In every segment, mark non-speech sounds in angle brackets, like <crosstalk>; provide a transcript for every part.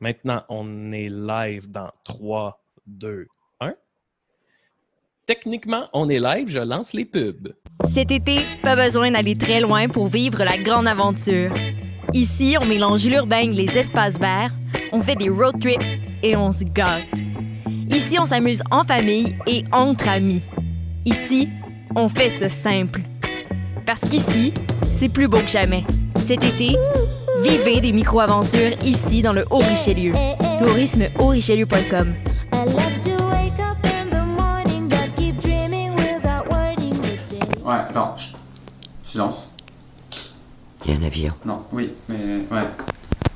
Maintenant, on est live dans 3, 2, 1. Techniquement, on est live, je lance les pubs. Cet été, pas besoin d'aller très loin pour vivre la grande aventure. Ici, on mélange l'urbain et les espaces verts, on fait des road trips et on se gâte. Ici, on s'amuse en famille et entre amis. Ici, on fait ce simple. Parce qu'ici, c'est plus beau que jamais. Cet été, vivez des micro-aventures ici dans le Haut-Richelieu. Tourisme-haut-richelieu.com. I love to wake up in the morning, but keep dreaming without wording the day. Ouais, attends. chut. Silence. Il y a un avion. Non, oui, mais ouais.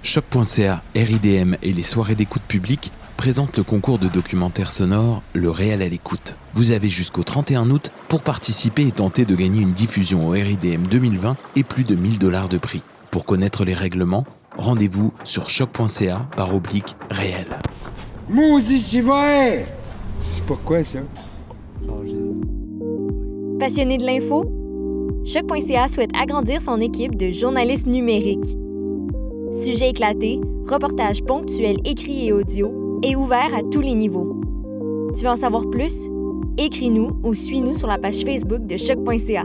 Choc.ca, RIDM et les soirées d'écoute publique présentent le concours de documentaire sonore Le Réel à l'écoute. Vous avez jusqu'au 31 août pour participer et tenter de gagner une diffusion au RIDM 2020 et plus de 1000 dollars de prix. Pour connaître les règlements, rendez-vous sur choc.ca par oblique réel. Maudit, c'est vrai! C'est pourquoi ça? Passionné de l'info? Choc.ca souhaite agrandir son équipe de journalistes numériques. Sujets éclatés, reportages ponctuels écrits et audio, et ouverts à tous les niveaux. Tu veux en savoir plus? Écris-nous ou suis-nous sur la page Facebook de Choc.ca.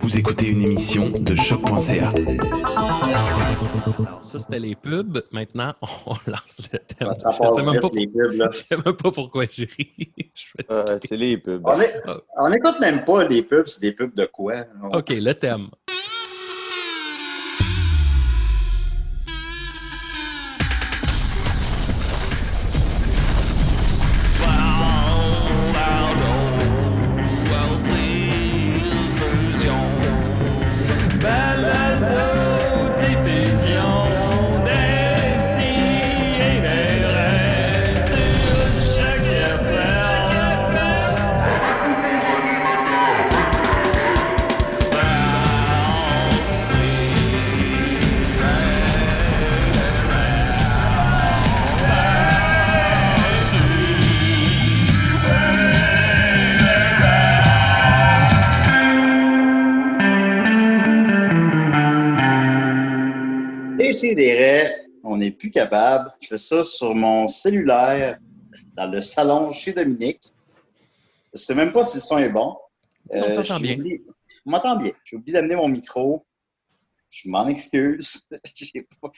Vous écoutez une émission de choc.ca. Alors, ça, c'était les pubs. Maintenant, <laughs> on lance le thème. Ça je passe sais même pas, les pubs, là. <laughs> je sais même pas pourquoi j'ai ri. <laughs> Je suis Euh, c'est les pubs. On, est- on écoute même pas les pubs, c'est des pubs de quoi? OK, le thème. Je fais ça sur mon cellulaire dans le salon chez Dominique. Je sais même pas si le son est bon. Non, on bien. oublié- On m'entend bien. J'ai oublié d'amener mon micro. Je m'en excuse. <laughs> J'ai pas,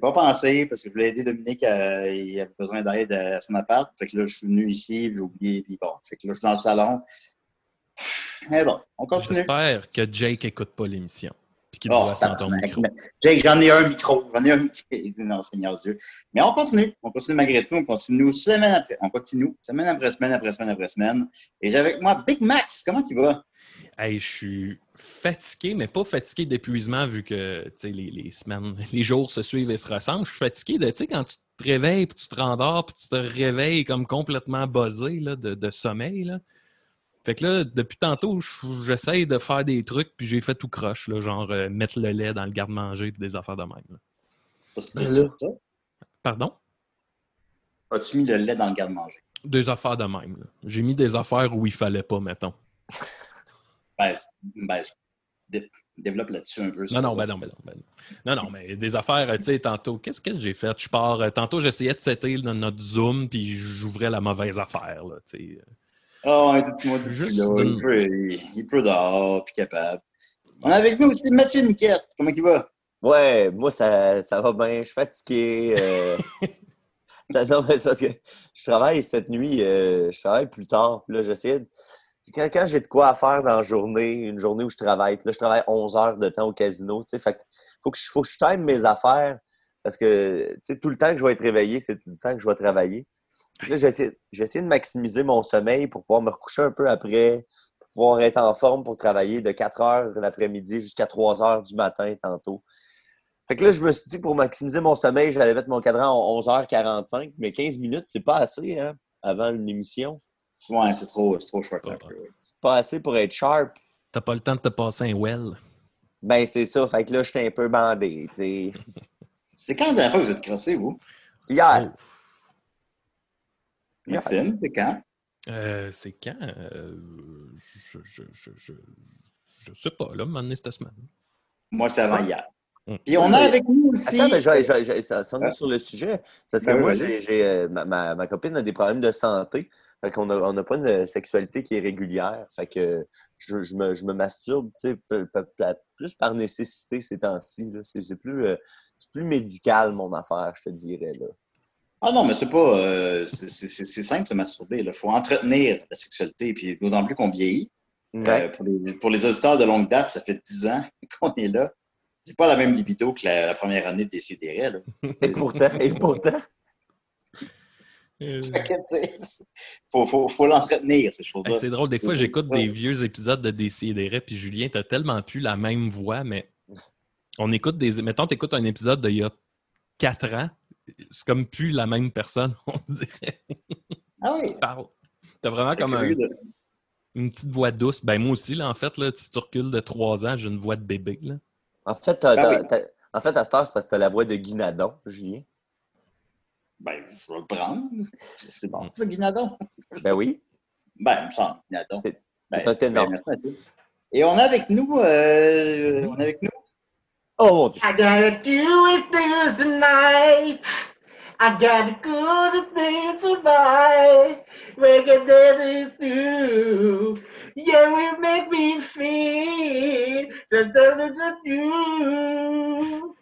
pas pensé parce que je voulais aider Dominique. à- il avait besoin d'aide à son appart. Fait que là, je suis venu ici, j'ai oublié. Puis bon, fait que là, je suis dans le salon. Mais bon, on continue. J'espère que Jake écoute pas l'émission. Puis qu'il Oh, doit sans ton tabarnak. micro. Jake, j'en ai un micro. J'en ai un micro. Non, Seigneur Dieu. Mais on continue. On continue malgré tout. On continue semaine après. On continue semaine après semaine après semaine après semaine. Et j'ai avec moi Big Max. Comment tu vas? Hey, je suis fatigué, mais pas fatigué d'épuisement vu que tu sais, les, les semaines, <laughs> les jours se suivent et se ressemblent. Je suis fatigué de, tu sais, quand tu te réveilles, puis tu te rendors, puis tu te réveilles comme complètement buzzé là, de, de sommeil. Là. Fait que là, depuis tantôt, je- j'essaye de faire des trucs, puis j'ai fait tout croche, là, genre euh, mettre le lait dans le garde-manger, puis des affaires de même. là. Pardon? As-tu mis le lait dans le garde-manger? Des affaires de même. J'ai mis des affaires où il fallait pas, mettons. <laughs> Ben, ben, dé- développe là-dessus un peu. Non, non, ben non, ben non. Ben non. non, non, mais des affaires, tu sais, tantôt, qu'est-ce qu'est-ce que j'ai fait? Je pars, euh, tantôt, j'essayais de setter dans notre Zoom, puis j'ouvrais la mauvaise affaire, là, tu sais. Ah, un tout moi Juste Juste là, de- il, peut, il, il peut dehors, puis capable. On a avec nous aussi Mathieu Niquette. Comment il va? Ouais, moi, ça, ça va bien. Je suis fatigué. euh, <laughs> ça, non, mais c'est parce que je travaille cette nuit, euh, je travaille plus tard. Puis là, j'essaie de- Quand, quand j'ai de quoi à faire dans la journée, une journée où je travaille, puis là, je travaille 11 heures de temps au casino, tu sais, fait que faut que je, faut que je time mes affaires parce que, tu sais, tout le temps que je vais être réveillé, c'est tout le temps que je vais travailler. Que j'essaie de maximiser mon sommeil pour pouvoir me recoucher un peu après, pour pouvoir être en forme pour travailler de 4 heures l'après-midi jusqu'à 3 heures du matin tantôt. Fait que là, je me suis dit, pour maximiser mon sommeil, j'allais mettre mon cadran à 11h45, mais 15 minutes, c'est pas assez, hein, avant une émission. Ouais, c'est trop, c'est trop short. C'est pas assez pour être sharp. T'as pas le temps de te passer un well. Ben, c'est ça. Fait que là, j'étais un peu bandé, tu sais. <laughs> C'est quand la dernière fois que vous êtes crossé, vous? Hier. Oh. Maxime, c'est quand? Euh, c'est quand? Euh, je, je, je, je, je sais pas, là, m'amener cette semaine. Moi, c'est avant hier. Hum. Puis on a avec nous aussi. Attends, mais j'ai- ça, ça en est sur le sujet. C'est parce que Ben moi, oui, j'ai, j'ai, euh, ma, ma, ma copine a des problèmes de santé. Fait qu'on a- on n'a pas une sexualité qui est régulière. Fait que je, je me, je me masturbe plus par nécessité ces temps-ci. là. C'est, c'est plus, euh, c'est plus médical, mon affaire, je te dirais. Là. Ah non, mais c'est pas. euh, c'est c'est- c'est- c'est simple de se masturber. Il faut entretenir la sexualité. Puis d'autant plus qu'on vieillit. Euh, pour, les, pour les auditeurs de longue date, ça fait 10 ans <laughs> qu'on est là. J'ai pas la même libido que la, la première année de Décideret. Là. Et pourtant, et pourtant, Euh, faut, faut, faut l'entretenir, ces choses-là. hey, c'est drôle, des fois, j'écoute des vieux épisodes de Décideret, puis Julien, t'as tellement plus la même voix, mais on écoute des. Mettons, t'écoutes un épisode d'il y a 4 ans, c'est comme plus la même personne, <laughs> on dirait. Ah oui. Parle. T'as vraiment C'est comme un- une petite voix douce. Ben, moi aussi, là, en fait, là, si tu recules de 3 ans, j'ai une voix de bébé. Là. en fait, t'as- t'as- oui. t'as- en fait, à cette heure, c'est parce que t'as la voix de Guinadon, Julien. Ben, je vais le prendre. C'est bon, ça, Guinadon. Ben oui. Ben, il me semble, Guinadon. C'est- Ben, c'est ben, merci à toi. Et on a avec nous, euh, on a avec nous, Oh I gotta do it this tonight. I gotta go to things to buy. Make it this do. Yeah, we make me feel the da do.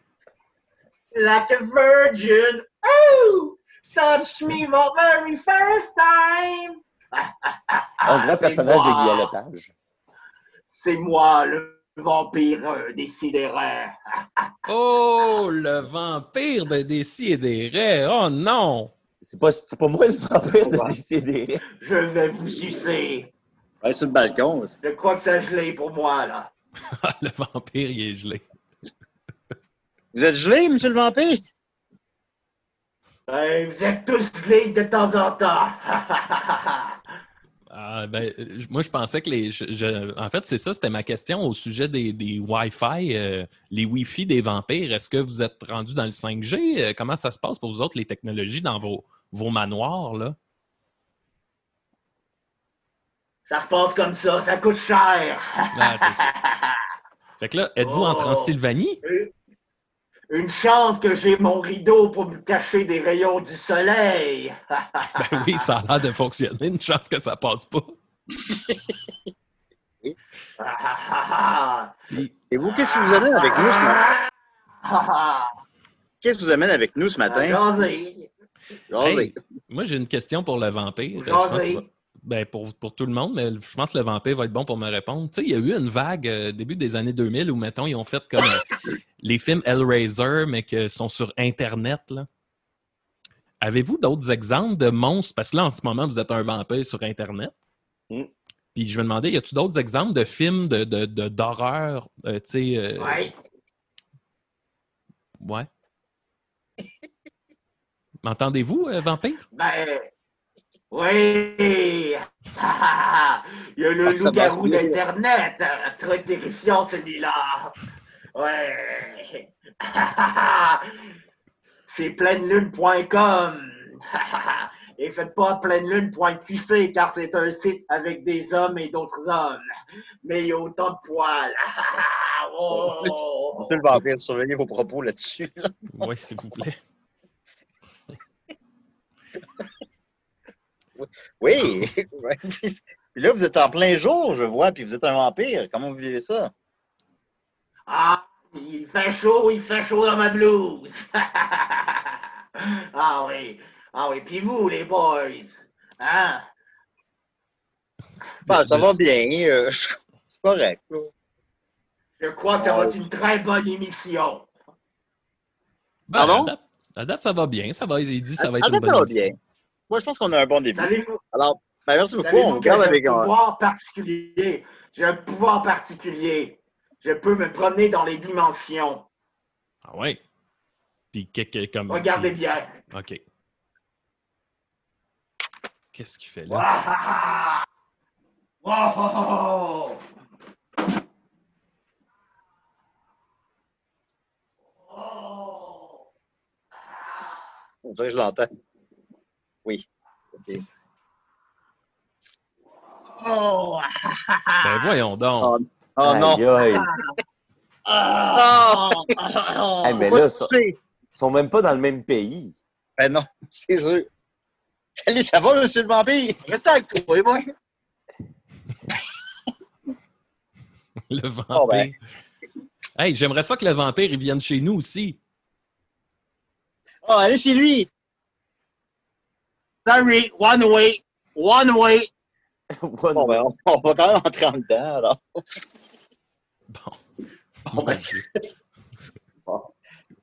Like a virgin. Oh, touch me for very first time. On dirait un C'est personnage de. Guy Lepage. C'est moi, le vampire euh, décidéré. <laughs> Oh, le vampire de Décideret! Oh non! C'est pas, c'est pas moi le vampire de. Décideret. Je vais vous sucer. ouais, sur le balcon. Je crois que ça gelé pour moi, là. <laughs> le vampire, il est gelé. Vous êtes gelé, monsieur le vampire? Ben, vous êtes tous gelés de temps en temps. <laughs> Ah, ben, euh, moi, je pensais que les. je- je- en fait, c'est ça, c'était ma question au sujet des, des Wi-Fi, euh, les Wi-Fi des vampires. Est-ce que vous êtes rendu dans le 5G? Euh, comment ça se passe pour vous autres, les technologies dans vos, vos manoirs, là? ça se passe comme ça, ça coûte cher. Ah, c'est ça. <laughs> Fait que là, êtes-vous en Oh. Transylvanie? Une chance que j'ai mon rideau pour me cacher des rayons du soleil. <laughs> Ben oui, ça a l'air de fonctionner. Une chance que ça passe pas. <laughs> Et vous, qu'est-ce qui <laughs> vous amène avec nous ce matin? Qu'est-ce qui vous amène avec nous ce matin? Hey, moi, j'ai une question pour le vampire. Je pense Jasez. que- ben, pour, pour tout le monde, mais je pense que le vampire va être bon pour me répondre. Tu sais, il y a eu une vague euh, début des années 2000 où, mettons, ils ont fait comme euh, les films Hellraiser, mais qui sont sur Internet. là. Avez-vous d'autres exemples de monstres? Parce que là, en ce moment, vous êtes un vampire sur Internet. Mm. Puis je me demandais, y a-tu d'autres exemples de films de, de- de- d'horreur? euh, tu sais, euh, Ouais. ouais. M'entendez-vous, euh, vampire? Ben, oui. <laughs> Il y a le Ah, loup-garou d'Internet. Très terrifiant, celui-là. Ouais. <laughs> C'est pleinelune.com. <laughs> Et faites pas pleinelune.qc car c'est un site avec des hommes et d'autres hommes. Mais il y a autant de poils. Oh. Monsieur le vampire, surveillez vos propos là-dessus. Oui, s'il vous plaît. Oui! <laughs> Puis là, vous êtes en plein jour, je vois, puis vous êtes un vampire. Comment vous vivez ça? Ah, il fait chaud, il fait chaud dans ma blouse. <laughs> ah oui, ah oui. Puis vous, les boys, hein? Ben, ça va bien. euh, <laughs> je suis correct. Je crois que ça va être une très bonne émission. Ben, Pardon? date, à date, ça va bien. Ça va, il dit ça va être Ah, une bonne ça va émission. bien. Moi, je pense qu'on a un bon début. Alors, ben, merci beaucoup. On savez-vous vous que garde j'ai avec un un. pouvoir particulier? J'ai un pouvoir particulier. Je peux me promener dans les dimensions. Ah ouais? Puis comme. Regardez bien. OK. Qu'est-ce qu'il fait là? Waouh! Wow! Oh! On dirait que je l'entends. Oui. Ok. Oh! <laughs> Ben voyons donc. Oh non! Aïe, aïe. Ah! Hey, mais là, ça- ils sont même pas dans le même pays. Ben non, c'est sûr. Salut, ça va, monsieur le vampire? Restez avec toi, les boys. Le vampire. Oh, ben. Hey, j'aimerais ça que le vampire il vienne chez nous aussi. Oh, allez chez lui! Sorry, one way. One way. One Bon, ben, on, on va quand même entrer en dedans, alors. Bon. Bon, ben. Bon.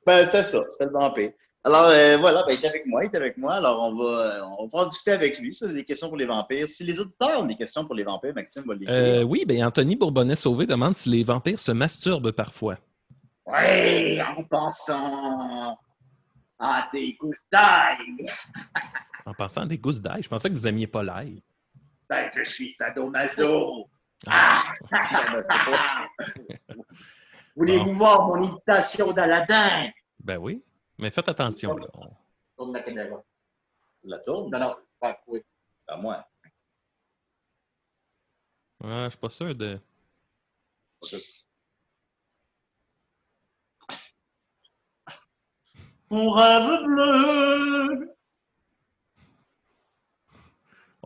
Ben, c'était ça, c'était le vampire. Alors, euh, voilà, ben, il est avec moi, il est avec moi. Alors, on va, euh, on va pouvoir discuter avec lui sur des questions pour les vampires. Si les auditeurs ont des questions pour les vampires, Maxime va les Euh, oui, ben Anthony Bourbonnais-Sauvé demande si les vampires se masturbent parfois. Oui, en pensant à des gousses d'ail. <laughs> En pensant à des gousses d'ail. Je pensais que vous aimiez pas l'ail. Ben, je suis sadomaso. Ah, <laughs> Voulez-vous voir mon imitation d'Aladin? ben oui. Mais faites attention. Là. On- Tourne la caméra. La tourne? Non, non, oui. À moi. Ouais, je suis pas sûr de. Juste. Mon rêve bleu.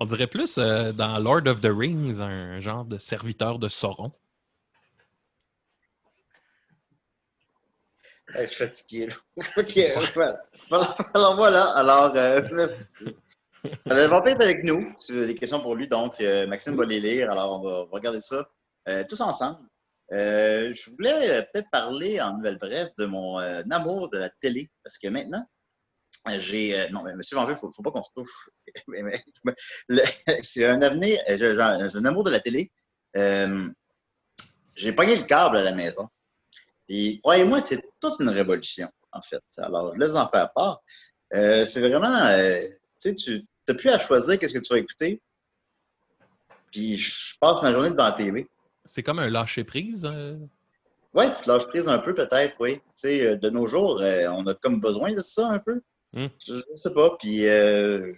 On dirait plus euh, dans Lord of the Rings, un genre de serviteur de Sauron. Hey, je suis fatigué, là. <laughs> Ok, voilà. <laughs> Alors, voilà. Alors, euh, <laughs> merci. Alors, Le vampire est avec nous. Si vous avez des questions pour lui, donc, euh, Maxime va les lire. Alors, on va, on va regarder ça euh, tous ensemble. Je voulais peut-être parler en nouvelle brève de mon amour de la télé. Parce que maintenant, j'ai. euh, non, mais monsieur Vampire, il ne faut, pas qu'on se touche. <laughs> J'ai <laughs> un avenir, euh, j'ai un amour de la télé. Euh, j'ai pogné le câble à la maison. Et croyez-moi, c'est toute une révolution, en fait. Alors, je laisse en faire part. Euh, c'est vraiment, euh, tu sais, tu n'as plus à choisir qu'est-ce que tu vas écouter. Puis, je passe ma journée devant la TV. C'est comme un lâcher-prise. Ouais, tu te lâches prise un peu, peut-être, oui. Tu sais, de nos jours, on a comme besoin de ça un peu. Hmm. Je, je sais pas. Puis, euh,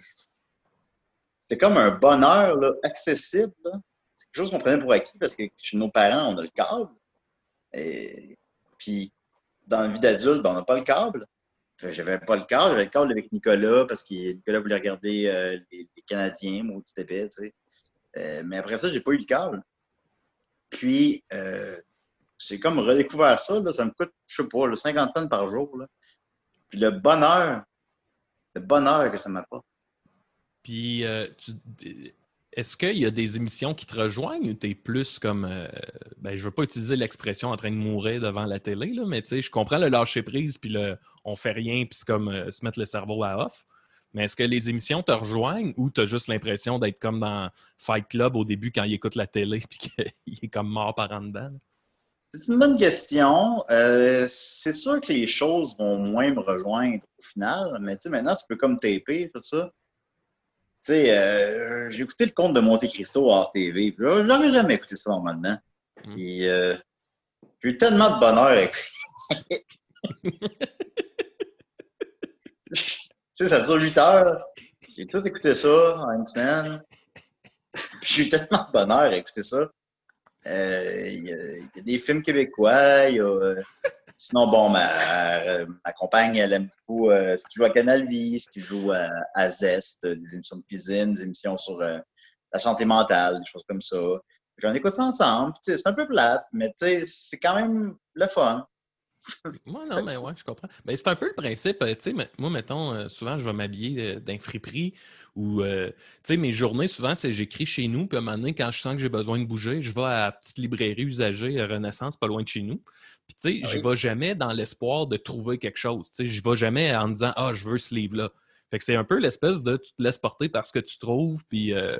c'est comme un bonheur accessible. C'est quelque chose qu'on prenait pour acquis parce que chez nos parents, on a le câble. Et, puis, dans la vie d'adulte, ben, on n'a pas le câble. J'avais pas le câble, j'avais le câble avec Nicolas parce que Nicolas voulait regarder euh, les, les Canadiens, maudit épais, tu sais. Euh, mais après ça, j'ai pas eu le câble. Puis, euh, j'ai comme redécouvert ça, ça me coûte, je sais pas, là, 50 tonnes par jour. Puis le bonheur, le bonheur que ça m'apporte. Puis, euh, tu- est-ce qu'il y a des émissions qui te rejoignent ou tu es plus comme. euh, ben, je veux pas utiliser l'expression en train de mourir devant la télé, là, mais je comprends le lâcher-prise, puis le on fait rien, puis c'est comme euh, se mettre le cerveau à off. Mais est-ce que les émissions te rejoignent ou tu as juste l'impression d'être comme dans Fight Club au début quand il écoute la télé, puis <laughs> qu'il est comme mort par en dedans? C'est une bonne question. Euh, c'est sûr que les choses vont moins me rejoindre au final, mais tu sais, maintenant, tu peux comme taper, tout ça. Tu sais, euh, j'ai écouté le conte de Monte Cristo hors TV. là, J'aurais jamais écouté ça normalement. Mm. Puis, euh, j'ai eu tellement de bonheur avec <laughs> Tu sais, ça dure 8 heures. J'ai tout écouté ça en une semaine. Puis j'ai eu tellement de bonheur à écouter ça. Euh, Il y, a- des films québécois. y a, euh, sinon, bon, ma, euh, ma compagne, elle aime beaucoup euh, ce qui joue à Canal Vie, ce qui joue à, Zest, des émissions de cuisine, des émissions sur la santé mentale, des choses comme ça. On écoute ça ensemble. C'est un peu plate, mais c'est quand même le fun. Moi, <laughs> non, mais ouais, je comprends. Ben, c'est un peu le principe. euh, Tu sais, mais moi, mettons, euh, souvent, je vais m'habiller euh, d'un friperie ou, euh, tu sais, mes journées, souvent, c'est j'écris chez nous. Puis à un moment donné, quand je sens que j'ai besoin de bouger, je vais à la petite librairie usagée euh, Renaissance, pas loin de chez nous. Puis, tu sais, Ah je oui. vais jamais dans l'espoir de trouver quelque chose. Tu sais, je vais jamais en disant, ah, je veux ce livre-là. Fait que c'est un peu l'espèce de tu te laisses porter par ce que tu trouves. Puis, euh,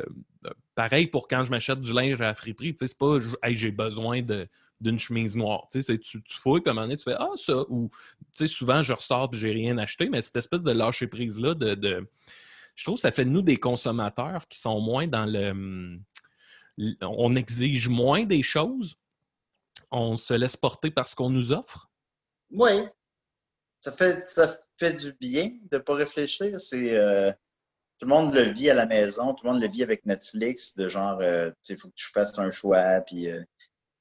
pareil pour quand je m'achète du linge à la friperie. Tu sais, c'est pas, hey, j'ai besoin de d'une chemise noire. Tu sais, tu, fouilles, puis à un moment donné, tu fais Ah, ça. Ou, tu sais, souvent, je ressors puis j'ai rien acheté, mais cette espèce de lâcher prise-là, de, je trouve que ça fait de nous des consommateurs qui sont moins dans le. hum, On exige moins des choses, on se laisse porter par ce qu'on nous offre. Oui. Ça fait, ça fait du bien de ne pas réfléchir. C'est, euh, tout le monde le vit à la maison, tout le monde le vit avec Netflix, de genre, euh, tu il faut que tu fasses un choix, puis euh,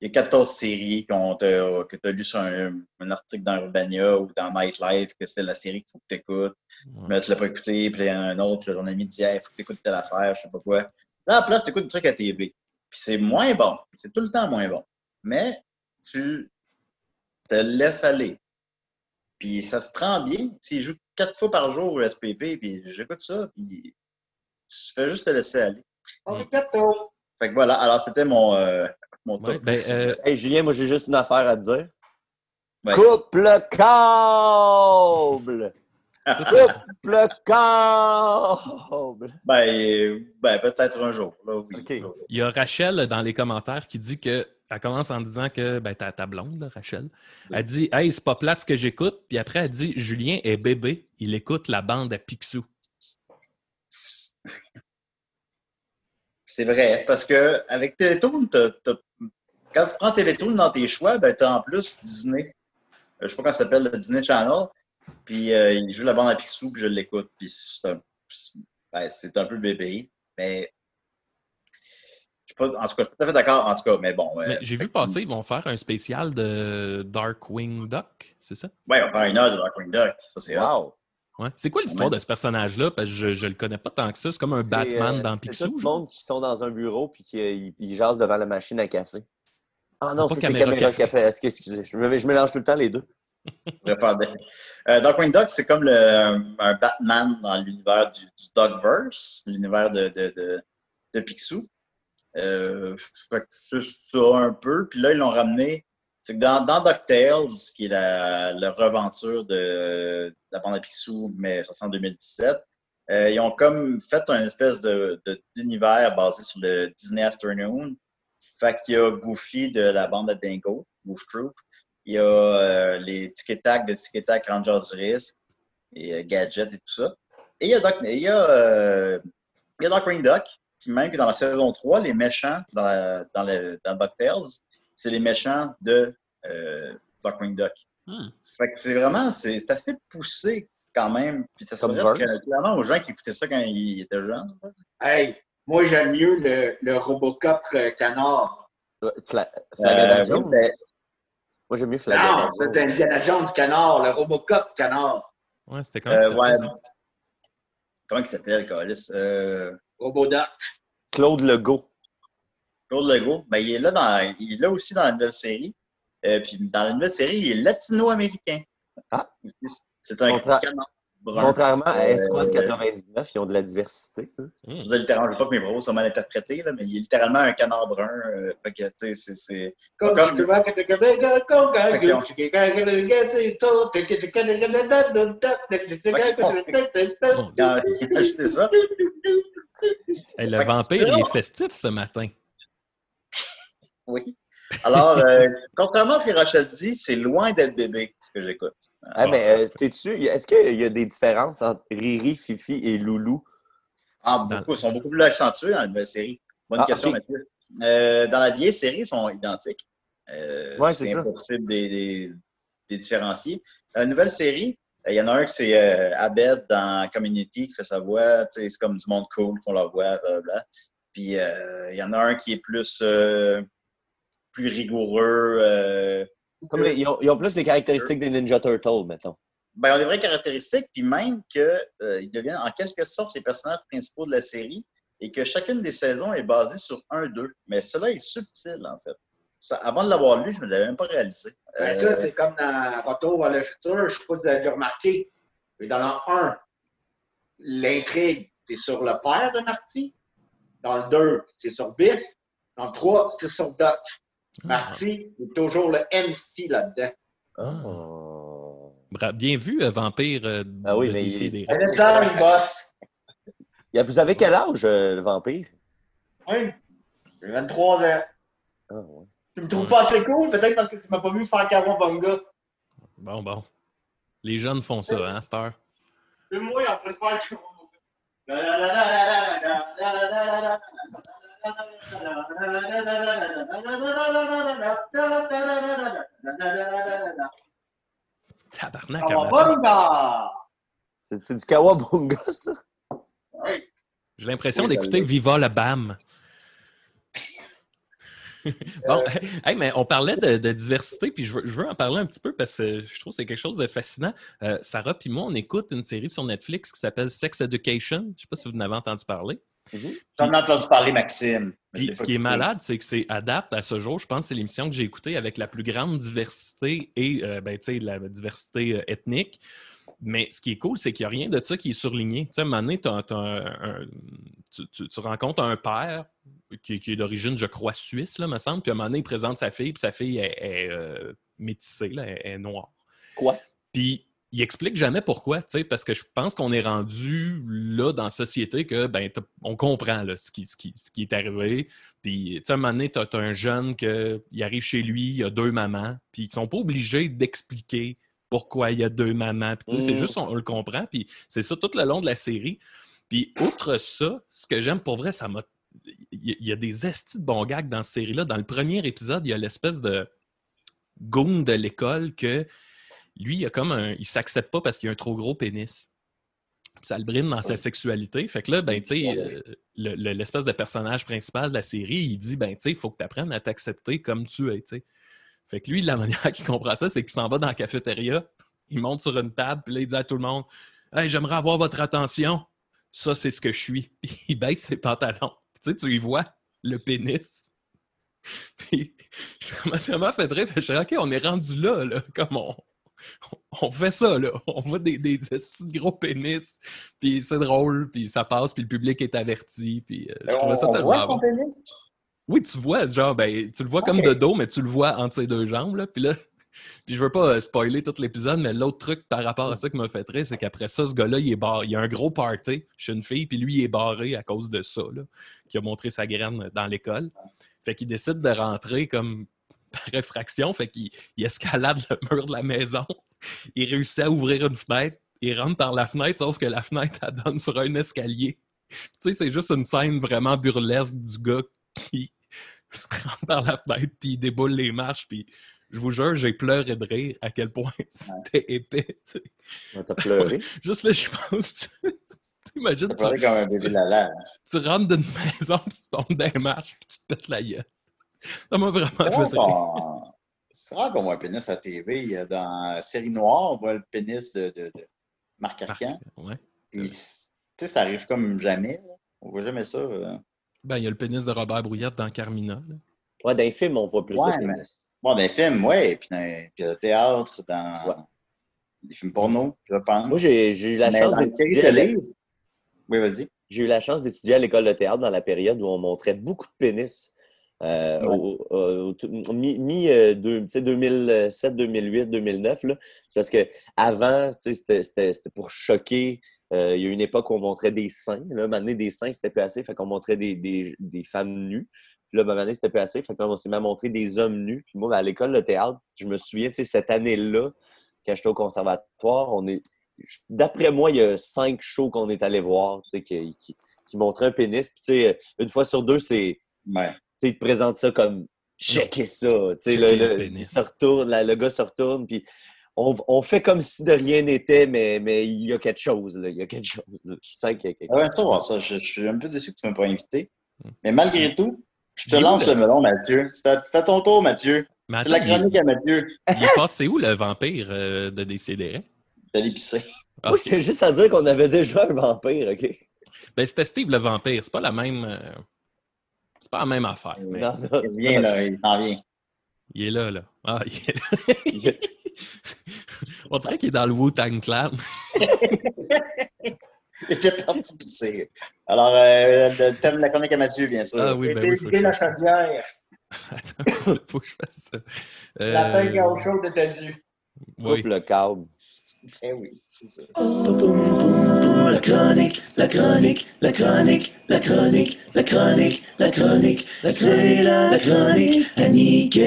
il y a 14 séries qu'on t'a- que tu as lues sur un, un article dans Urbania ou dans Nightlife, que c'était la série qu'il faut que tu écoutes. Mais tu l'as pas écouté, puis il y en a un autre, puis ton ami dit, il faut que tu écoutes telle affaire, je sais pas quoi. Là, à la place, tu écoutes des trucs à TV. Puis c'est moins bon. C'est tout le temps moins bon. Mais tu te laisses aller. Puis ça se prend bien. S'il joue quatre fois par jour au SPP, puis j'écoute ça, puis tu fais juste te laisser aller. Arigato. Fait que voilà, alors c'était mon, euh, mon Ouais, top. ben, euh, Hey Julien, moi j'ai juste une affaire à te dire. Ouais. Coupe le câble! Coupe le câble! Ben, ben, peut-être un jour. Là, oui. OK. Il y a Rachel dans les commentaires qui dit que. Elle commence en disant que ben, ta, ta blonde, là, Rachel, elle dit Hey, c'est pas plate ce que j'écoute. Puis après, elle dit Julien est bébé, il écoute la bande à Picsou. <laughs> C'est vrai, parce que avec Télétoon, quand tu prends Télétoon dans tes choix, ben, tu as en plus Disney. Euh, je sais pas comment ça s'appelle, le Disney Channel. Puis euh, il joue la bande à Picsou, puis je l'écoute. Puis c'est un, ben, un peu bébé, mais je suis pas, en tout cas, je suis tout à fait d'accord, en tout cas, mais bon. euh, j'ai vu passer, ils vont faire un spécial de Darkwing Duck, c'est ça? Ouais, on va faire une heure de Darkwing Duck. Ça, c'est. Wow! Ouais. C'est quoi l'histoire Ouais. de ce personnage-là? Parce que je, je le connais pas tant que ça. C'est comme un Batman euh, dans C'est Picsou. tout le monde qui sont dans un bureau puis qui euh, ils- ils jasent devant la machine à café. Ah non, c'est Caméra caméra, Café. café. Excusez, excusez. Je, me- je mélange tout le temps les deux. <laughs> Euh, Darkwing Duck, c'est comme le, un Batman dans l'univers du, du Dogverse, l'univers de, de, de, de Picsou. Euh, fait que c'est ça un peu. Puis là, ils l'ont ramené. C'est que dans, dans DuckTales, qui est la, la reventure de, de la bande à Picsou, mais ça en 2017, euh, ils ont comme fait un espèce de, d'univers basé sur le Disney Afternoon. Fait qu'il y a Goofy de la bande à Dingo, Goof Troop. Il y a euh, les Tic Tac de Tic Tac Ranger du risque et euh, Gadget et tout ça. Et il y a, Doc, il y a, euh, il y a Darkwing Duck, puis même dans la saison 3, les méchants dans, la- dans, le, dans DuckTales, c'est les méchants de euh, Darkwing Duck. Hmm. Fait que c'est vraiment, c'est assez poussé quand même. Puis ça s'adresse clairement aux gens qui écoutaient ça quand ils étaient jeunes. Hey, moi j'aime mieux le, le Robocop euh, canard. Ouais, Fla- Flagada Euh, Jones. oui, Moi, j'aime mieux Flagada Non, c'est Indiana Jones canard, le Robocop canard. Ouais, c'était comme Euh, ça. ouais. Comment il s'appelle, Calis? Euh, Robodoc. Claude Legault. Claude Legault, ben, il est là dans, il est là aussi dans la nouvelle série. Euh, puis dans la nouvelle série, il est latino-américain. Ah. C'est un Contra- canard brun. Contrairement à Euh, Esquad 99, ils ont de la diversité. eux. Hmm. Je vous ai littéralement, je pas que mes propos soient mal interprétés, là, mais il est littéralement un canard brun. euh, fait que, tu sais, c'est- c'est. Comme Bon, ça. hey, le vampire, il est festif ce matin. Oui. Alors, euh, contrairement à ce que Rachel dit, c'est loin d'être bébé, ce que j'écoute. Ah, mais euh, t'es-tu. Est-ce qu'il y a des différences entre Riri, Fifi et Loulou? Ah, beaucoup, ils sont beaucoup plus accentués dans la nouvelle série. Bonne Ah, question. Mathieu. Euh, dans la vieille série, ils sont identiques. Ouais, c'est ça. impossible de les, différencier. Dans la nouvelle série, il y en a un qui c'est Abed dans Community qui fait sa voix. tu sais, C'est comme du monde cool qu'on la voit, blablabla. Puis il y en a un qui est plus, euh, plus rigoureux. euh, Comme les- ils, ont, ils ont plus les caractéristiques des Ninja Turtles, mettons. ben, ils ont des vraies caractéristiques, puis même qu'ils deviennent en quelque sorte les personnages principaux de la série et que chacune des saisons est basée sur un d'eux. Mais cela est subtil, en fait. Ça, avant de l'avoir lu, je ne l'avais même pas réalisé. Ben, Euh, ça, c'est comme dans Retour vers le futur, je ne sais pas si vous avez remarqué. Mais dans le 1, l'intrigue, c'est sur le père de Marty. Dans le 2, c'est sur Biff. Dans le 3, c'est sur Doc. Marty est toujours le MC là-dedans. Oh. Bien vu, euh, vampire euh, Ah oui, de mais il-. Y a- Vous avez quel âge, euh, le vampire? Oui. J'ai 23 ans. Ah, ouais. Tu me trouves pas assez cool? Peut-être parce que tu m'as pas vu faire Kawabunga. Bon, bon. Les jeunes font ça, hein, à cette heure. Et moi, en train de faire Tabarnak. Kawabunga! C'est c'est du Kawabunga, ça? J'ai l'impression Oui, d'écouter. Viva la BAM. <laughs> bon, hey, mais on parlait de, de diversité, puis je veux, je veux en parler un petit peu parce que je trouve que c'est quelque chose de fascinant. Euh, Sarah puis moi, on écoute une série sur Netflix qui s'appelle Sex Education. Je ne sais pas si vous en avez entendu parler. J'en ai entendu parler, Maxime. Puis ce qui est malade, c'est que c'est adapte à ce jour. Je pense que c'est l'émission que j'ai écoutée avec la plus grande diversité et euh, ben, tu sais, la diversité euh, ethnique. Mais ce qui est cool, c'est qu'il n'y a rien de ça qui est surligné. Tu sais, à un moment donné, un- un- tu, tu- tu rencontres un père qui, qui est d'origine, je crois, suisse, là, me semble. Puis à un moment donné, il présente sa fille, puis sa fille est, est, euh, métissée, là, elle est noire. Quoi? Puis il explique jamais pourquoi, tu parce que je pense qu'on est rendu là dans la société que ben on comprend là, ce, qui, ce, qui, ce qui est arrivé. Puis tu sais, à un moment donné, t'as as un jeune que, il arrive chez lui, il y a deux mamans, puis ils sont pas obligés d'expliquer pourquoi il y a deux mamans. Tu c'est Mm. juste on, on le comprend. Puis c'est ça tout le long de la série. Puis outre ça, ce que j'aime pour vrai, ça m'a. Il y- il y a des estis de bons gags dans cette série-là. Dans le premier épisode, il y a l'espèce de goon de l'école que lui, il a comme un. Il s'accepte pas parce qu'il a un trop gros pénis. Ça le brime dans sa sexualité. Fait que là, ben, tu sais, euh, le- le- l'espèce de personnage principal de la série, il dit, ben, tu sais, il faut que tu apprennes à t'accepter comme tu es. Fait que lui, la manière <laughs> qu'il comprend ça, c'est qu'il s'en va dans la cafétéria, il monte sur une table, puis là, il dit à tout le monde, Hey, j'aimerais avoir votre attention. Ça, c'est ce que je suis. Puis <laughs> il baisse ses pantalons. Tu sais, tu y vois le pénis. <laughs> Puis ça m'a tellement fait rire. Je suis OK, on est rendu là, là, comme on, <laughs> on fait ça, là. On voit des, des gros pénis, puis c'est drôle, puis ça passe, puis le public est averti, puis euh, je trouvais ça tellement bon. Oui, tu vois, genre, ben, tu le vois comme de dos, mais tu le vois entre ses deux jambes, là. Puis là, <laughs> puis je veux pas euh, spoiler tout l'épisode, mais l'autre truc par rapport à ça qui m'a fait rire, c'est qu'après ça, ce gars-là, il est barré. Il a un gros party chez une fille, puis lui, il est barré à cause de ça, là, qui a montré sa graine dans l'école. Fait qu'il décide de rentrer comme par réfraction, fait qu'il il escalade le mur de la maison. <laughs> Il réussit à ouvrir une fenêtre. Il rentre par la fenêtre, sauf que la fenêtre, elle donne sur un escalier. Tu sais, c'est juste une scène vraiment burlesque du gars qui <laughs> se rentre par la fenêtre, puis il déboule les marches, puis je vous jure, j'ai pleuré de rire à quel point <laughs> c'était épais. tu sais. T'as pleuré? Juste là, je pense. T'imagines, lala. tu, tu rentres d'une maison, puis tu tombes dans les marches, puis tu te pètes la gueule. Ça m'a vraiment C'est rare fait C'est rare qu'on voit un pénis à TV. Dans Série Noire, on voit le pénis de, de, de Marc Arcan. Ouais. Puis, Tu sais, ça arrive comme jamais. là. On voit jamais ça. euh. Ben, il y a le pénis de Robert Brouillette dans Carmina. là. Ouais, dans les films, on voit plus Ouais, de mais- pénis. Bon, dans les films, ouais. Puis dans puis le théâtre, dans Ouais. les films porno, je pense. Moi, j'ai eu la Mais chance d'étudier la- Oui, vas-y. j'ai eu la chance d'étudier à l'école de théâtre dans la période où on montrait beaucoup de pénis. Euh, Ouais. au- au- au- tout- mi, mi, euh, deux- tu sais, 2007, 2008, 2009. là. C'est parce que avant, c'était pour choquer. Euh, il y a eu une époque où on montrait des seins. Là, maintenant, des seins, c'était pas assez. Fait qu'on montrait des, des, des femmes nues. Puis là, maintenant, c'était pas assez. Fait que là, on s'est mis à montrer des hommes nus. Puis moi, ben, à l'école de théâtre, je me souviens, cette année-là, quand j'étais au conservatoire, on est. D'après moi, il y a cinq shows qu'on est allé voir, tu sais, qui, qui, qui montraient un pénis. Puis, tu sais, une fois sur deux, c'est. Ouais. Sais, ils te présentent ça comme checker ça. Tu sais, Checker le, le le- pénis. il se retourne, la- le gars se retourne, puis on, on fait comme si de rien n'était, mais, mais il y a quelque chose, là. Il y a quelque chose. là. Je sens qu'il y a quelque Ah ouais, ça, ça. Je, je suis un peu déçu que tu ne m'aies pas invité. Hmm. Mais malgré tout, je te Il lance le- le melon, Mathieu. C'est à, ton tour, Mathieu. C'est la attends, il, chronique à Mathieu. il est passé où le vampire euh, de Décideret? D'aller pisser. Ah, Moi, j'étais juste à dire qu'on avait déjà un vampire, OK? Ben, c'était Steve le vampire. C'est pas la même. euh, C'est pas la même affaire. mais Non, non, Il vient, là. Il s'en vient. Il est là, là. Ah, il est là. <laughs> On dirait qu'il est dans le Wu-Tang Clan. <laughs> Il était parti pisser. Alors, euh, le thème de la chronique à Mathieu, bien sûr. Ah oui, ben oui, faut que la chaudière. <laughs> Attends, faut que je fasse ça. La Euh, peigne au chaud de ta due. oui. Coupe le câble. Eh oui, c'est ça. Boom. dans la chronique, la chronique, la chronique, la chronique, la chronique, la chronique, c'est la chronique.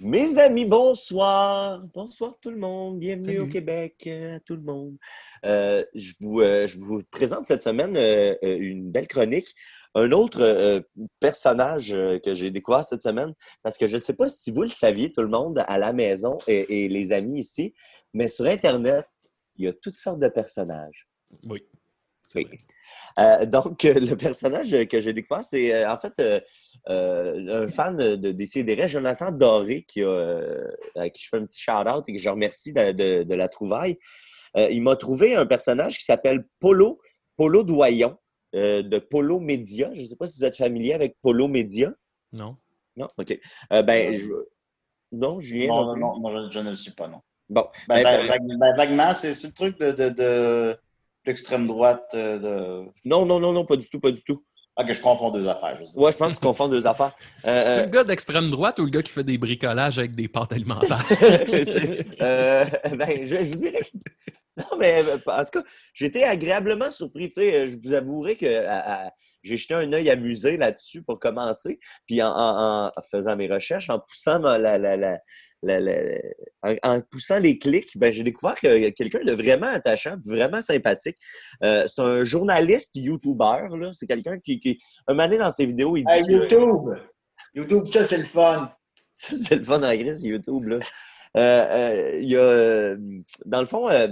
Mes amis, bonsoir. Bonsoir tout le monde. Bienvenue au. Québec, euh, à tout le monde. Euh, je, vous, euh, je vous présente cette semaine euh, euh, une belle chronique. Un autre euh, personnage euh, que j'ai découvert cette semaine, parce que je ne sais pas si vous le saviez, tout le monde, à la maison et, et les amis ici, mais sur Internet, il y a toutes sortes de personnages. Oui. Oui. Euh, donc, euh, le personnage que j'ai découvert, c'est euh, en fait euh, euh, un fan de, de Décideret, Jonathan Doré, qui a, euh, à qui je fais un petit shout-out et que je remercie de, de- de la trouvaille. Euh, il m'a trouvé un personnage qui s'appelle Polo, Polo Doyon, euh, de Polo Média. Je ne sais pas si vous êtes familier avec Polo Média. Non. Non? OK. Euh, ben, je- Non, Julien? Non, non non, je, je ne le suis pas, non. Bon. Ben, Ben, ben, vague- vaguement, c'est le truc de, de, de l'extrême droite euh, de. non, non, non, non, pas du tout, pas du tout. Ah, que je confonds deux affaires. juste. Ouais, je pense que tu confonds deux affaires. Euh, C'est euh, le gars d'extrême droite ou le gars qui fait des bricolages avec des pâtes alimentaires? <laughs> Euh, ben, je, je vous dirais. Non, mais euh, en tout cas, j'étais agréablement surpris. tu sais, euh, Je vous avouerai que j'ai jeté un œil amusé là-dessus pour commencer. Puis en, en- en faisant mes recherches, en poussant ma- la, la- la- en, en poussant les clics, ben, j'ai découvert que quelqu'un de vraiment attachant, vraiment sympathique. Euh, c'est un journaliste YouTuber. là. C'est quelqu'un qui, qui, un moment donné dans ses vidéos, il dit Hey, que- YouTube! YouTube, ça, c'est le fun. <laughs> ça, c'est le fun en gris, YouTube. Là. Euh, euh, il y a, euh, dans le fond, euh,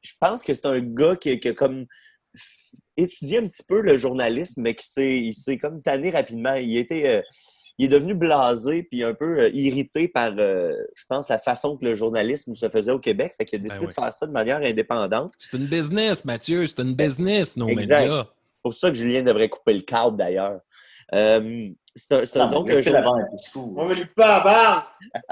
je pense que c'est un gars qui, qui a comme étudié un petit peu le journalisme, mais qui s'est, il s'est comme tanné rapidement. Il, était, euh, il est devenu blasé puis un peu euh, irrité par, euh, je pense, la façon que le journalisme se faisait au Québec. Fait qu'il a décidé oui. de faire ça de manière indépendante. C'est une business, Mathieu. C'est une business, nos Exact. médias. C'est pour ça que Julien devrait couper le cadre, d'ailleurs. Euh, c'est un, je la Piscou. On va lui pas à barbe.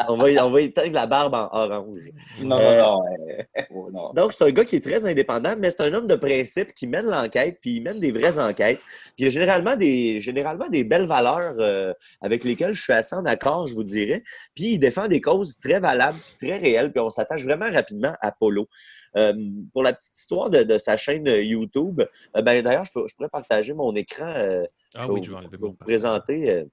on va, on va éteindre la barbe en orange. Non, Euh, non, non. euh, oh, non. Donc, c'est un gars qui est très indépendant, mais c'est un homme de principe qui mène l'enquête, puis il mène des vraies enquêtes. Puis il y a généralement des, généralement des belles valeurs euh, avec lesquelles je suis assez en accord, je vous dirais. Puis il défend des causes très valables, très réelles, puis on s'attache vraiment rapidement à Polo. Euh, pour la petite histoire de, de sa chaîne YouTube, euh, ben, d'ailleurs, je, pourrais partager mon écran. euh, Ah pour- oui, je vais enlever pour mon vous présenter euh,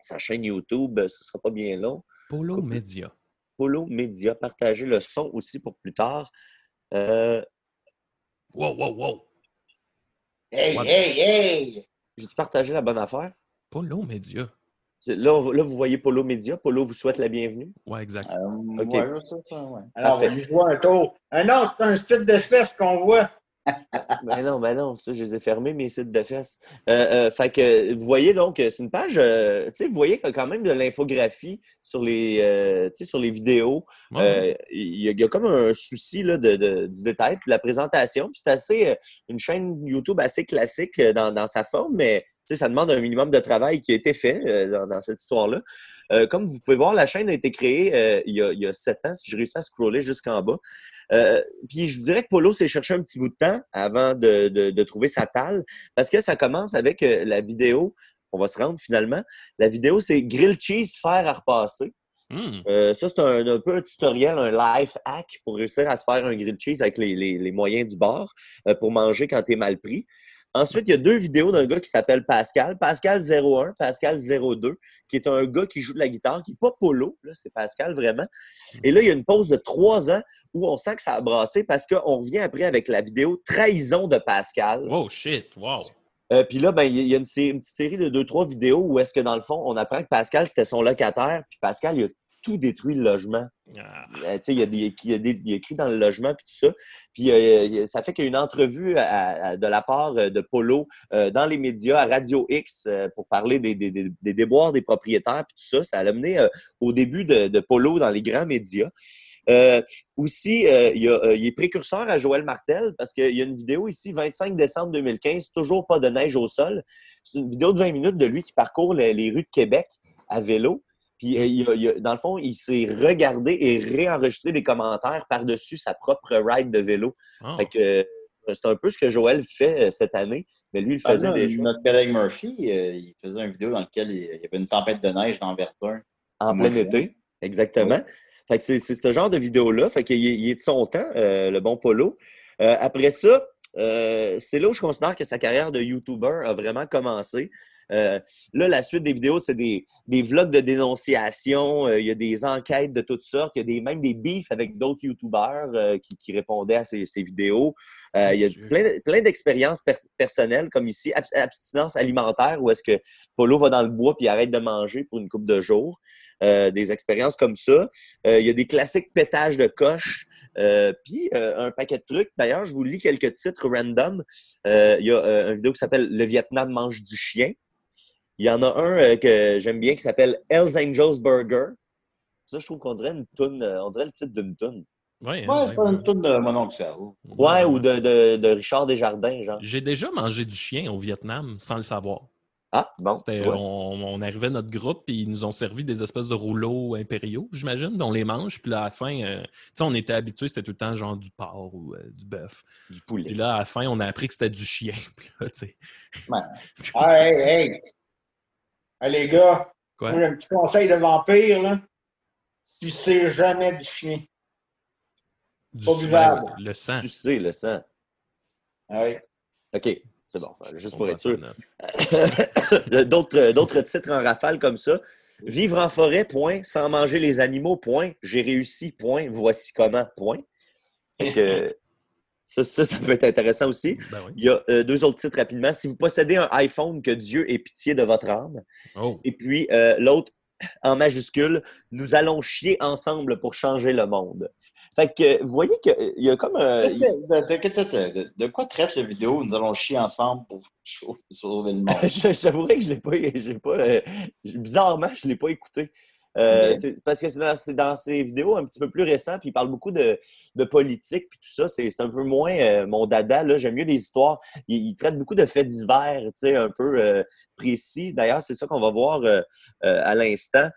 sa chaîne YouTube. Ce ne sera pas bien long. Polo Média. Polo Média, partager le son aussi pour plus tard. Euh, Wow, wow, wow. Hey, What? hey, hey! J'ai-tu partagé la bonne affaire? Polo Média. Là, on- là, vous voyez Polo Média. Polo vous souhaite la bienvenue. Ouais, exact. Euh, Ok. ouais, ça, ça, ouais. Alors, on voir un tour. Ah non, c'est un site de fesses qu'on voit. <laughs> Ben non, ben non, ça, je les ai fermés, mes sites de fesses. Euh, euh, fait que, vous voyez donc, c'est une page, euh, tu sais, vous voyez qu'il y a quand même de l'infographie sur les, euh, sur les vidéos. Ouais. Euh, il, y a, il y a comme un souci là, de, de- du détail, puis de la présentation. Puis c'est assez, une chaîne YouTube assez classique dans, dans sa forme, mais sais, ça demande un minimum de travail qui a été fait euh, dans, dans cette histoire-là. Euh, comme vous pouvez voir, la chaîne a été créée euh, il, y a, il y a sept ans, si je réussis à scroller jusqu'en bas. Puis je vous dirais que Polo s'est cherché un petit bout de temps avant de, de- de trouver sa talle, parce que ça commence avec la vidéo. On va se rendre finalement. La vidéo, c'est Grill Cheese fer à repasser. Hmm. Euh, ça, c'est un, un peu un tutoriel, un life hack pour réussir à se faire un grilled cheese avec les, les- les moyens du bord euh, pour manger quand tu es mal pris. Ensuite, il y a deux vidéos d'un gars qui s'appelle Pascal. Pascal 01, Pascal 02, qui est un gars qui joue de la guitare, qui n'est pas polo, là, c'est Pascal vraiment. Et là, il y a une pause de trois ans où on sent que ça a brassé parce qu'on revient après avec la vidéo Trahison de Pascal. Oh shit, wow. Euh, Puis là, ben, il y a une petite série de deux, trois vidéos où est-ce que dans le fond, on apprend que Pascal, c'était son locataire, puis Pascal, il a tout détruit le logement. Ah. Euh, il, y a des- il, y a des- il a écrit dans le logement, puis tout ça. Puis euh, y a- ça fait qu'il y a une entrevue à- à- de la part euh, de Polo euh, dans les médias, à Radio X, euh, pour parler des, des- des- déboires des propriétaires, puis tout ça. Ça a amené euh, au début de, de Polo dans les grands médias. Euh, aussi, euh, il, y a, euh, il est précurseur à Joël Martel parce qu'il y a une vidéo ici, 25 décembre 2015, toujours pas de neige au sol. C'est une vidéo de 20 minutes de lui qui parcourt les, les rues de Québec à vélo. Puis, euh, il a- il a- dans le fond, il s'est regardé et réenregistré des commentaires par-dessus sa propre ride de vélo. Ah. Fait que euh, c'est un peu ce que Joël fait euh, cette année, mais lui, il faisait Ah, déjà Notre collègue Murphy, euh, il faisait une vidéo dans laquelle il, y avait une tempête de neige dans Verdun. en plein été. Exactement. Fait que c'est c'est ce genre de vidéo-là. Fait qu'il est- il est de son temps, euh, le bon Polo. Euh, après ça, euh, c'est là où je considère que sa carrière de YouTuber a vraiment commencé. Euh, là, la suite des vidéos, c'est des, des vlogs de dénonciation. euh, il y a des enquêtes de toutes sortes. Il y a des, même des beefs avec d'autres YouTubers euh, qui, qui répondaient à ces, ces vidéos. Euh, il y a plein, plein d'expériences per- personnelles, comme ici, abs- abstinence alimentaire, où est-ce que Polo va dans le bois puis arrête de manger pour une couple de jours. Euh, des expériences comme ça. Euh, il y a des classiques pétages de coche. Puis un paquet de trucs. D'ailleurs, je vous lis quelques titres random. Il y a une vidéo qui s'appelle Le Vietnam mange du chien. Il y en a un euh, que j'aime bien qui s'appelle Hells Angels Burger. Ça, je trouve qu'on dirait une toune, euh, on dirait le titre d'une toune. Ouais, hein, Ouais, ouais, c'est pas ouais. une toune de mon oncle Serge. Ouais, ou de, de, de Richard Desjardins, genre. J'ai déjà mangé du chien au Vietnam sans le savoir. Ah, bon. On, on arrivait à notre groupe et ils nous ont servi des espèces de rouleaux impériaux, j'imagine. puis On les mange, puis là, à la fin, euh, tu sais, on était habitués, c'était tout le temps genre du porc ou euh, du bœuf. Du poulet. Puis là, à la fin, on a appris que c'était du chien. <laughs> Puis là, tu sais. Ouais. <laughs> Ah, hey, hey! Hey, les gars, Quoi? un petit conseil de vampire, là. Sucez jamais du chien. Du pas sang, buvable. Le sang. Sucer le sang. Oui. OK, c'est bon. Juste On pour être sûr. <laughs> D'autres d'autres titres en rafale comme ça. Vivre en forêt, point. Sans manger les animaux, point. J'ai réussi, point. Voici comment, point. Fait que, ça, ça, ça peut être intéressant aussi. Ben oui. Il y a euh, deux autres titres rapidement. Si vous possédez un iPhone, que Dieu ait pitié de votre âme. Oh, Et puis euh, l'autre, en majuscule, nous allons chier ensemble pour changer le monde. Fait que vous voyez qu'il y a comme un. De, de- quoi traite la vidéo? Nous allons chier ensemble pour sauver le monde? <laughs> Je- J'avouerais que je l'ai pas, pas euh, bizarrement, je l'ai pas écouté. Euh, c'est parce que c'est dans, c'est dans ces vidéos un petit peu plus récents, puis il parle beaucoup de, de politique, puis tout ça. C'est c'est un peu moins euh, mon dada. Là, j'aime mieux les histoires. Il, il traite beaucoup de faits divers, tu sais, un peu euh, précis. D'ailleurs, c'est ça qu'on va voir à l'instant.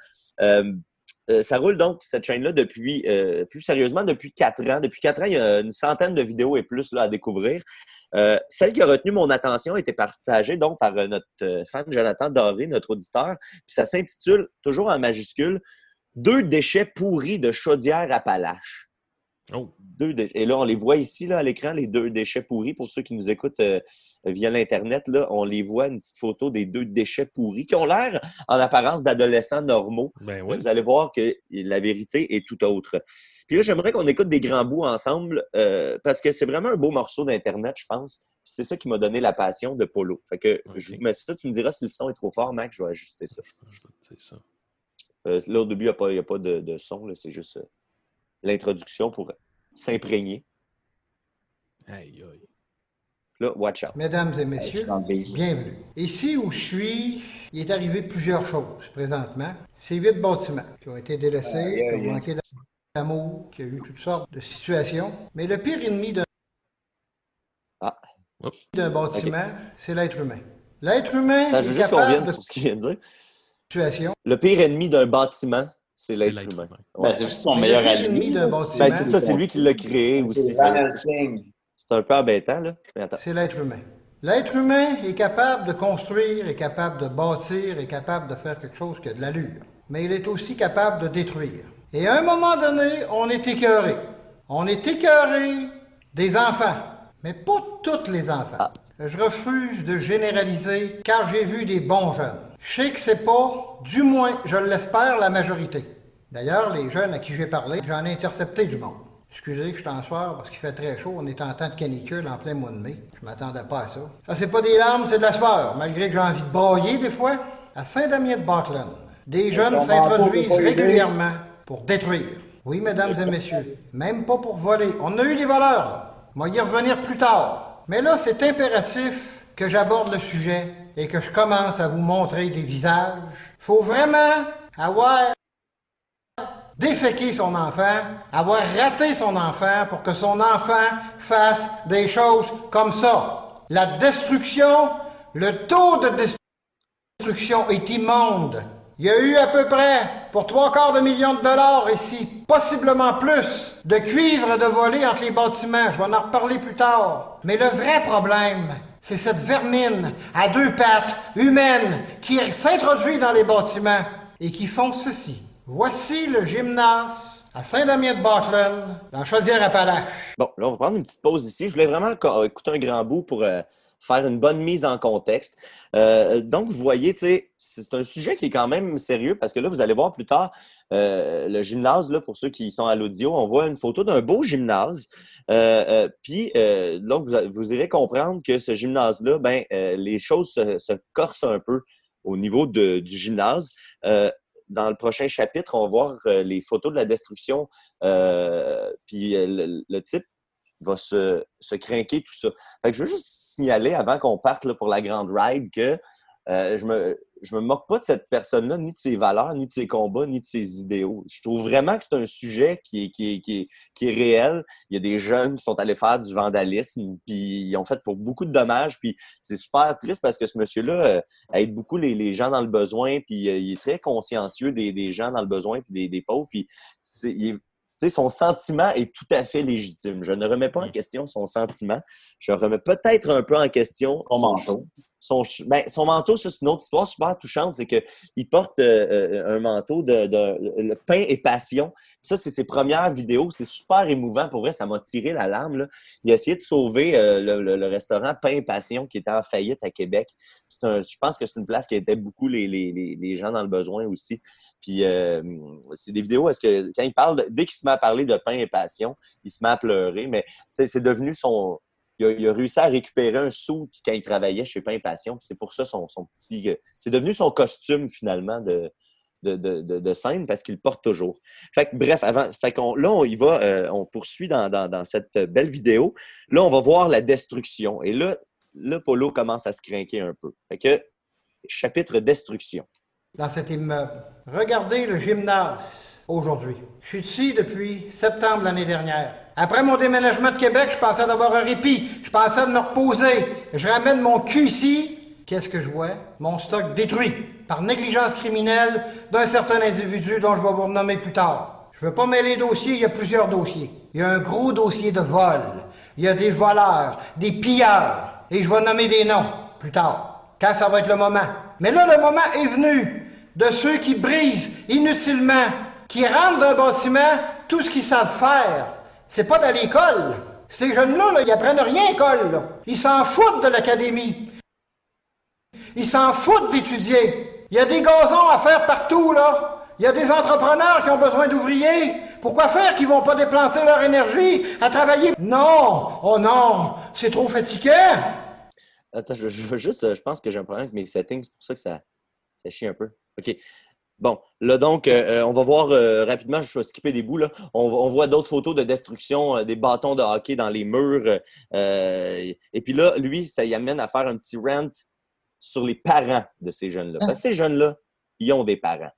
Euh, ça roule donc cette chaîne-là depuis, euh, plus sérieusement, depuis quatre ans. Depuis quatre ans, il y a une centaine de vidéos et plus là, à découvrir. Euh, celle qui a retenu mon attention été partagée donc par euh, notre euh, fan Jonathan Doré, notre auditeur. Puis ça s'intitule, toujours en majuscule, Deux déchets pourris de chaudière Appalaches. Oh. Deux déchets. Et là, on les voit ici là, à l'écran, les deux déchets pourris. Pour ceux qui nous écoutent euh, via l'Internet, là, on les voit, une petite photo des deux déchets pourris qui ont l'air en apparence d'adolescents normaux. Ben oui. Vous allez voir que la vérité est tout autre. Puis là, j'aimerais qu'on écoute des grands bouts ensemble euh, parce que c'est vraiment un beau morceau d'Internet, je pense. C'est ça qui m'a donné la passion de Polo. Fait que je vous mets ça, tu me diras si le son est trop fort, Mac, je vais ajuster ça. Je vais te dire ça. Euh, là, au début, il n'y a pas, a de, de son, c'est juste euh, l'introduction pour s'imprégner. Aïe, aïe. Là, watch out. Mesdames et messieurs, bienvenue. Ici où je suis, il est arrivé plusieurs choses présentement. C'est huit bâtiments qui ont été délaissés, Aïe, qui ont manqué d'amour, qui a eu toutes sortes de situations. Mais le pire ennemi d'un Ah. D'un bâtiment, c'est l'être humain. L'être humain Attends, est je veux juste qu'on capable revienne de sur ce qu'il vient de dire. situations. Le pire ennemi d'un bâtiment, c'est l'être humain. humain. Ben, c'est aussi son meilleur ami. Ben, c'est ça, c'est lui qui l'a créé aussi. C'est Van Helsing. C'est un peu embêtant, là. C'est l'être humain. L'être humain est capable de construire, est capable de bâtir, est capable de faire quelque chose qui a de l'allure. Mais il est aussi capable de détruire. Et à un moment donné, on est écœuré. On est écœuré des enfants. Mais pas tous les enfants. Je refuse de généraliser car j'ai vu des bons jeunes. Je sais que c'est pas, du moins, je l'espère, la majorité. D'ailleurs, les jeunes à qui j'ai parlé, j'en ai intercepté du monde. Excusez que je t'en soir parce qu'il fait très chaud. On est en temps de canicule en plein mois de mai. Je m'attendais pas à ça. Ça, c'est pas des larmes, c'est de la sueur. Malgré que j'ai envie de brailler des fois. À Saint-Damien-de-Bartland, des jeunes s'introduisent régulièrement pour détruire. Oui, mesdames et messieurs. Même pas pour voler. On a eu des voleurs, là. On va y revenir plus tard. Mais là, c'est impératif que j'aborde le sujet et que je commence à vous montrer des visages. Faut vraiment avoir déféquer son enfant, avoir raté son enfant pour que son enfant fasse des choses comme ça. La destruction, le taux de destruction est immonde. Il y a eu à peu près, pour trois quarts de millions de dollars ici, possiblement plus, de cuivre de volé entre les bâtiments. Je vais en reparler plus tard. Mais le vrai problème, c'est cette vermine à deux pattes, humaine, qui s'introduit dans les bâtiments et qui font ceci. Voici le gymnase à Saint-Damien-de-Bachelon, dans Chaudière-Appalaches. Bon, là, on va prendre une petite pause ici. Je voulais vraiment co- écouter un grand bout pour euh, faire une bonne mise en contexte. Euh, donc, vous voyez, c'est un sujet qui est quand même sérieux parce que là, vous allez voir plus tard euh, le gymnase, là, pour ceux qui sont à l'audio, on voit une photo d'un beau gymnase. Euh, Puis, donc, vous, vous irez comprendre que ce gymnase-là, ben, les choses se, se corsent un peu au niveau du gymnase. Dans le prochain chapitre, on va voir les photos de la destruction. puis le type va se, se craquer, tout ça. Fait que je veux juste signaler avant qu'on parte là, pour la grande ride que euh, je me je me moque pas de cette personne-là, ni de ses valeurs, ni de ses combats, ni de ses idéaux. Je trouve vraiment que c'est un sujet qui est, qui, est, qui, est, qui est réel. Il y a des jeunes qui sont allés faire du vandalisme, puis ils ont fait pour beaucoup de dommages, puis c'est super triste parce que ce monsieur-là euh, aide beaucoup les, les gens dans le besoin, puis euh, il est très consciencieux des, des gens dans le besoin, puis des, des pauvres, puis c'est- il est- sais, son sentiment est tout à fait légitime. Je ne remets pas en question son sentiment. Je remets peut-être un peu en question Son son manteau. Son, ben, son manteau, c'est une autre histoire super touchante. C'est qu'il porte euh, euh, un manteau de, de- pain et passion. Ça, c'est ses premières vidéos. C'est super émouvant. Pour vrai, ça m'a tiré la larme. Là. Il a essayé de sauver euh, le, le- restaurant Pain et Passion qui était en faillite à Québec. Un- je pense que c'est une place qui aidait beaucoup les, les- les- gens dans le besoin aussi. Puis, c'est des vidéos, est-ce que quand il parle, dès qu'il se met à parler de Pain et Passion, il se met à pleurer. Mais c'est devenu son, il a, réussi à récupérer un sou quand il travaillait chez Pain Passion. C'est pour ça son, petit. euh, C'est devenu son costume finalement de, scène parce qu'il le porte toujours. Fait que, bref, avant, là, on y va, euh, on poursuit dans, cette belle vidéo. Là, on va voir la destruction. Et là, là, Polo commence à se craquer un peu. Fait que, chapitre destruction. Dans cet immeuble. Regardez le gymnase aujourd'hui. Je suis ici depuis septembre l'année dernière. Après mon déménagement de Québec, je pensais d'avoir un répit. Je pensais de me reposer. Je ramène mon cul ici. Qu'est-ce que je vois? Mon stock détruit par négligence criminelle d'un certain individu dont je vais vous renommer plus tard. Je veux pas mêler dossiers, il y a plusieurs dossiers. Il y a un gros dossier de vol. Il y a des voleurs, des pilleurs. Et je vais nommer des noms plus tard, quand ça va être le moment. Mais là, le moment est venu de ceux qui brisent inutilement, qui rentrent d'un bâtiment tout ce qu'ils savent faire. C'est pas dans l'école. Ces jeunes-là, là, ils apprennent rien à l'école. Ils s'en foutent de l'académie. Ils s'en foutent d'étudier. Il y a des gazons à faire partout, là. Il y a des entrepreneurs qui ont besoin d'ouvriers. Pourquoi faire qu'ils vont pas dépenser leur énergie à travailler? Non! Oh non! C'est trop fatigant! Attends, je, je veux juste, euh, je pense que j'ai un problème avec mes settings, c'est pour ça que ça, ça chie un peu. OK. Bon, là donc, euh, euh, on va voir euh, rapidement, je vais skipper des bouts, là. On, on voit d'autres photos de destruction, euh, des bâtons de hockey dans les murs. et puis là, lui, ça y amène à faire un petit rant sur les parents de ces jeunes-là. Parce que ces jeunes-là, ils ont des parents.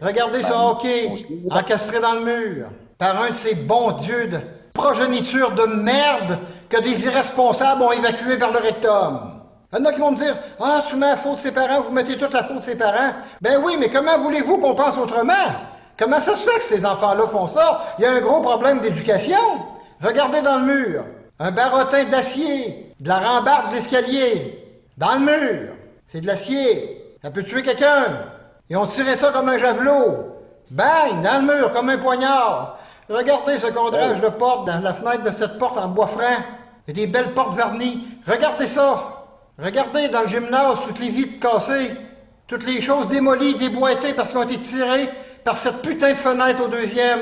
Regardez ce hockey encastré dans le mur par un de ces bons dieux de progéniture de merde que des irresponsables ont évacué par le rectum. Il y en a qui vont me dire Ah, tu mets la faute de ses parents, vous mettez toute la faute de ses parents. Ben oui, mais comment voulez-vous qu'on pense autrement? Comment ça se fait que ces enfants-là font ça? Il y a un gros problème d'éducation. Regardez dans le mur. Un barotin d'acier, de la rambarde de l'escalier. Dans le mur. C'est de l'acier. Ça peut tuer quelqu'un. Ils ont tiré ça comme un javelot. Bang! Dans le mur, comme un poignard. Regardez ce cadrage de porte dans la fenêtre de cette porte en bois franc. Il y a des belles portes vernies. Regardez ça. Regardez dans le gymnase toutes les vitres cassées. Toutes les choses démolies, déboîtées parce qu'elles ont été tirées par cette putain de fenêtre au deuxième.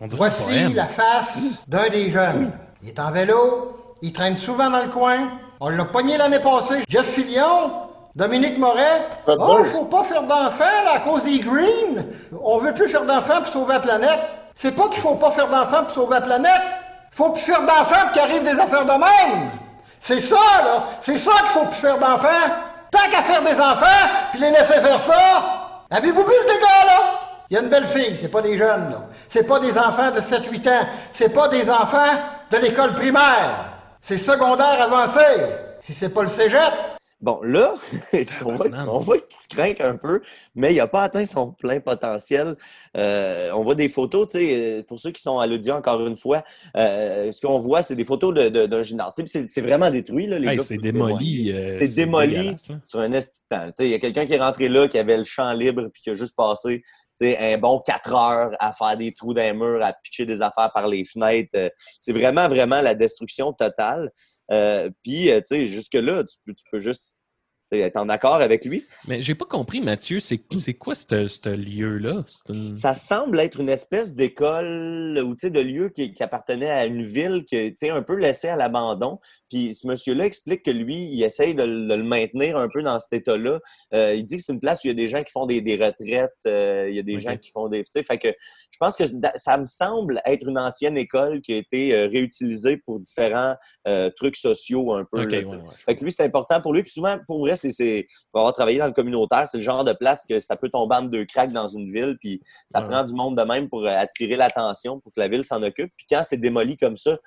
On Voici la face d'un des jeunes. Il est en vélo, il traîne souvent dans le coin. On l'a pogné l'année passée. Jeff Fillion, Dominique Moret. Pas Oh, faut pas faire d'enfants là, à cause des greens. On veut plus faire d'enfants pour sauver la planète. C'est pas qu'il faut pas faire d'enfants pour sauver la planète. Faut plus faire d'enfants pour qu'il arrive des affaires de même. C'est ça, là. C'est ça qu'il faut plus faire d'enfants. Tant qu'à faire des enfants, puis les laisser faire ça. Avez-vous vu le dégât, là? Il y a une belle fille, c'est pas des jeunes, là. C'est pas des enfants de 7-8 ans. C'est pas des enfants de l'école primaire. C'est secondaire avancé. Si c'est pas le cégep, Bon, là, <laughs> on voit, Tabarnak. on voit qu'il se craint un peu, mais il n'a pas atteint son plein potentiel. Euh, on voit des photos, tu sais, euh, pour ceux qui sont à l'audio, encore une fois, euh, ce qu'on voit, c'est des photos de- de- d'un gymnase. C'est vraiment détruit, là, les Hey, gars. c'est démoli. euh, C'est démoli hein. sur un sais, Il y a quelqu'un qui est rentré là, qui avait le champ libre, puis qui a juste passé. un bon quatre heures à faire des trous les murs, à pitcher des affaires par les fenêtres. C'est vraiment, vraiment la destruction totale. Euh, Puis, euh, tu sais, jusque-là, tu peux, tu peux juste être en accord avec lui. Mais j'ai pas compris, Mathieu, c'est c'est quoi ce lieu-là? Une- Ça semble être une espèce d'école ou de lieu qui, qui appartenait à une ville qui était un peu laissée à l'abandon. Puis ce monsieur-là explique que lui, il essaye de, le- de le maintenir un peu dans cet état-là. Euh, il dit que c'est une place où il y a des gens qui font des, des retraites, euh, il y a des gens qui font des. Tu sais, fait que je pense que ça me semble être une ancienne école qui a été euh, réutilisée pour différents euh, trucs sociaux un peu. Là, ouais, ouais, Fait que lui, c'est important pour lui. Puis souvent, pour vrai, c'est, pour avoir travaillé dans le communautaire, c'est le genre de place que ça peut tomber en deux cracks dans une ville. Puis ça Ouais. prend du monde de même pour euh, attirer l'attention, pour que la ville s'en occupe. Puis quand c'est démoli comme ça,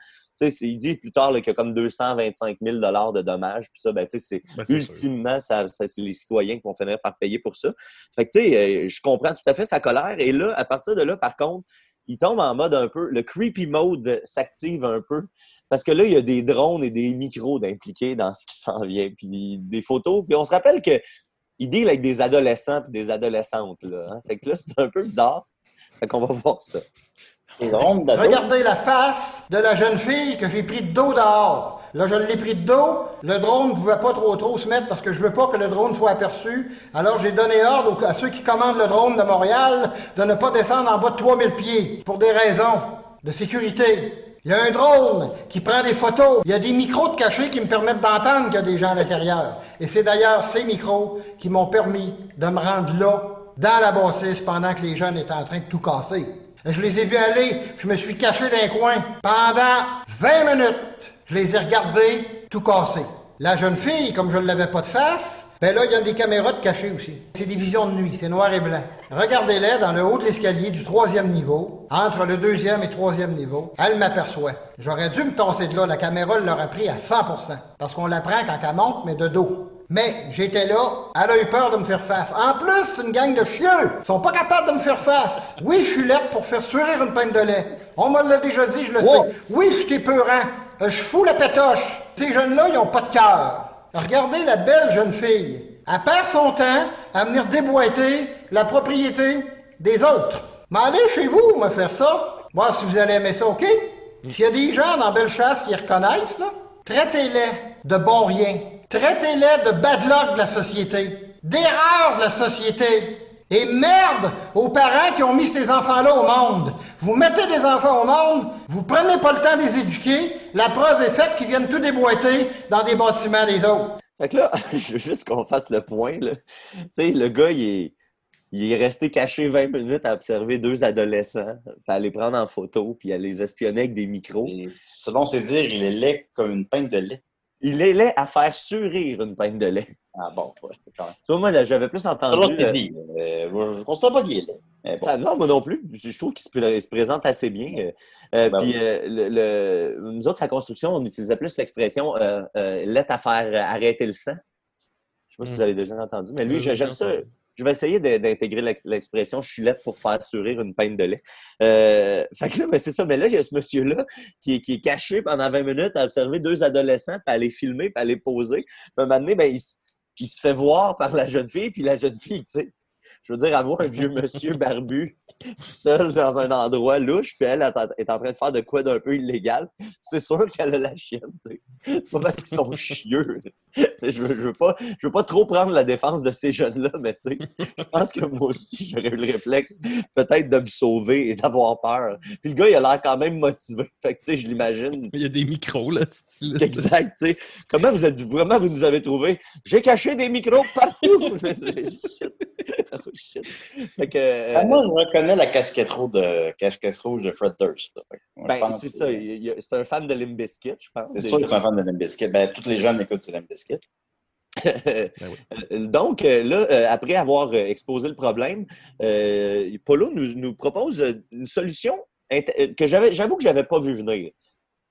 il dit plus tard qu'il y a comme 225 000 de dommages. Puis ça, ben, tu sais, c'est Ben, ultimement, ça, ça, c'est les citoyens qui vont finir par payer pour ça. Fait que, tu sais, euh, je comprends tout à fait sa colère. Et là, à partir de là, par contre, il tombe en mode un peu, le creepy mode s'active un peu. Parce que là, il y a des drones et des micros d'impliqués dans ce qui s'en vient. Puis des photos. Puis on se rappelle que il deal avec des adolescents et des adolescentes. Là, hein. Fait que là, c'est un peu bizarre. Fait qu'on va voir ça. Regardez la face de la jeune fille que j'ai pris de dos dehors. Là, je l'ai pris de dos. Le drone ne pouvait pas trop trop se mettre parce que je veux pas que le drone soit aperçu. Alors, j'ai donné ordre à ceux qui commandent le drone de Montréal de ne pas descendre en bas de 3000 pieds pour des raisons de sécurité. Il y a un drone qui prend des photos. Il y a des micros de cachés qui me permettent d'entendre qu'il y a des gens à l'intérieur. Et c'est d'ailleurs ces micros qui m'ont permis de me rendre là, dans la bâtisse, pendant que les jeunes étaient en train de tout casser. Je les ai vus aller, je me suis caché dans un coin. Pendant 20 minutes, je les ai regardés tout casser. La jeune fille, comme je ne l'avais pas de face, ben là, il y a des caméras de cachées aussi. C'est des visions de nuit, c'est noir et blanc. Regardez-les dans le haut de l'escalier du troisième niveau, entre le deuxième et troisième niveau. Elle m'aperçoit. J'aurais dû me tasser de là, la caméra l'aurait pris à 100% parce qu'on la prend quand elle monte, mais de dos. Mais j'étais là, elle a eu peur de me faire face. En plus, c'est une gang de chieux. Ils sont pas capables de me faire face. Oui, je suis lettre pour faire sourire une pinte de lait. On me l'a déjà dit, je le sais. Oui, je suis épeurant. Euh, Je fous la pétoche. Ces jeunes-là, ils ont pas de cœur. Regardez la belle jeune fille. Elle perd son temps à venir déboîter la propriété des autres. Mais allez chez vous me faire ça. Voir si vous allez aimer ça, OK? S'il y a des gens dans Bellechasse qui reconnaissent, là, traitez-les de bon rien. Traitez-les de bad luck de la société. D'erreur de la société. Et merde aux parents qui ont mis ces enfants-là au monde. Vous mettez des enfants au monde, vous prenez pas le temps de les éduquer, la preuve est faite qu'ils viennent tout déboîter dans des bâtiments des autres. Fait que là, <laughs> je veux juste qu'on fasse le point. Là. Tu sais, le gars, il est, il est resté caché 20 minutes à observer deux adolescents, puis à les prendre en photo, puis à les espionner avec des micros. Et selon ses dires, il est laid comme une pinte de lait. Il est laid à faire surrir une pinte de lait. Ah bon, ouais, quand même. Tu vois, moi, j'avais plus entendu. euh, euh, je ne considère pas qu'il est laid. Mais bon. ça- non, moi non plus. Je je trouve qu'il se, pré- se présente assez bien. Euh, Ben puis oui. le, le- nous autres, sa construction, on utilisait plus l'expression euh, laid à faire arrêter le sang. Je sais pas si Mm. vous avez déjà entendu, mais lui, je- j'aime j'ai ça. Je vais essayer d'intégrer l'ex- l'expression je suis pour faire sourire une pinte de lait. <laughs> Euh, fait que là, ben, c'est ça. Mais là, il y a ce monsieur-là qui, est- qui est caché pendant 20 minutes à observer deux adolescents, puis à les filmer, puis à les poser. Puis à un moment donné, ben, il, il se fait voir par la jeune fille, puis la jeune fille, tu sais, je veux dire, avoir un vieux monsieur <laughs> barbu seul dans un endroit louche, puis elle elle est en train de faire de quoi d'un peu illégal, c'est sûr qu'elle a la chienne, tu sais. C'est pas parce qu'ils sont <laughs> chieux. Je, veux, je, veux pas, je veux pas trop prendre la défense de ces jeunes-là, mais tu sais, je pense que moi aussi, j'aurais eu le réflexe peut-être de me sauver et d'avoir peur. Puis le gars, il a l'air quand même motivé. Fait que, tu sais, je l'imagine. Il y a des micros, là, style. Exact, tu sais. Comment vous êtes vraiment vous nous avez trouvé? J'ai caché des micros partout! <laughs> <laughs> <laughs> Oh, shit. Fait que, euh, Ah, moi, je reconnais la casquette rouge de, casquette rouge de Fred Durst. je Ben, c'est ça. C'est un fan de Limp Bizkit, je pense. C'est sûr que c'est un fan de Limp Bizkit. Ben, tous les jeunes écoutent Limp Bizkit. <laughs> Euh, Donc, euh, là, euh, après avoir exposé le problème, euh, Polo nous, nous propose une solution que j'avoue que j'avais pas vu venir.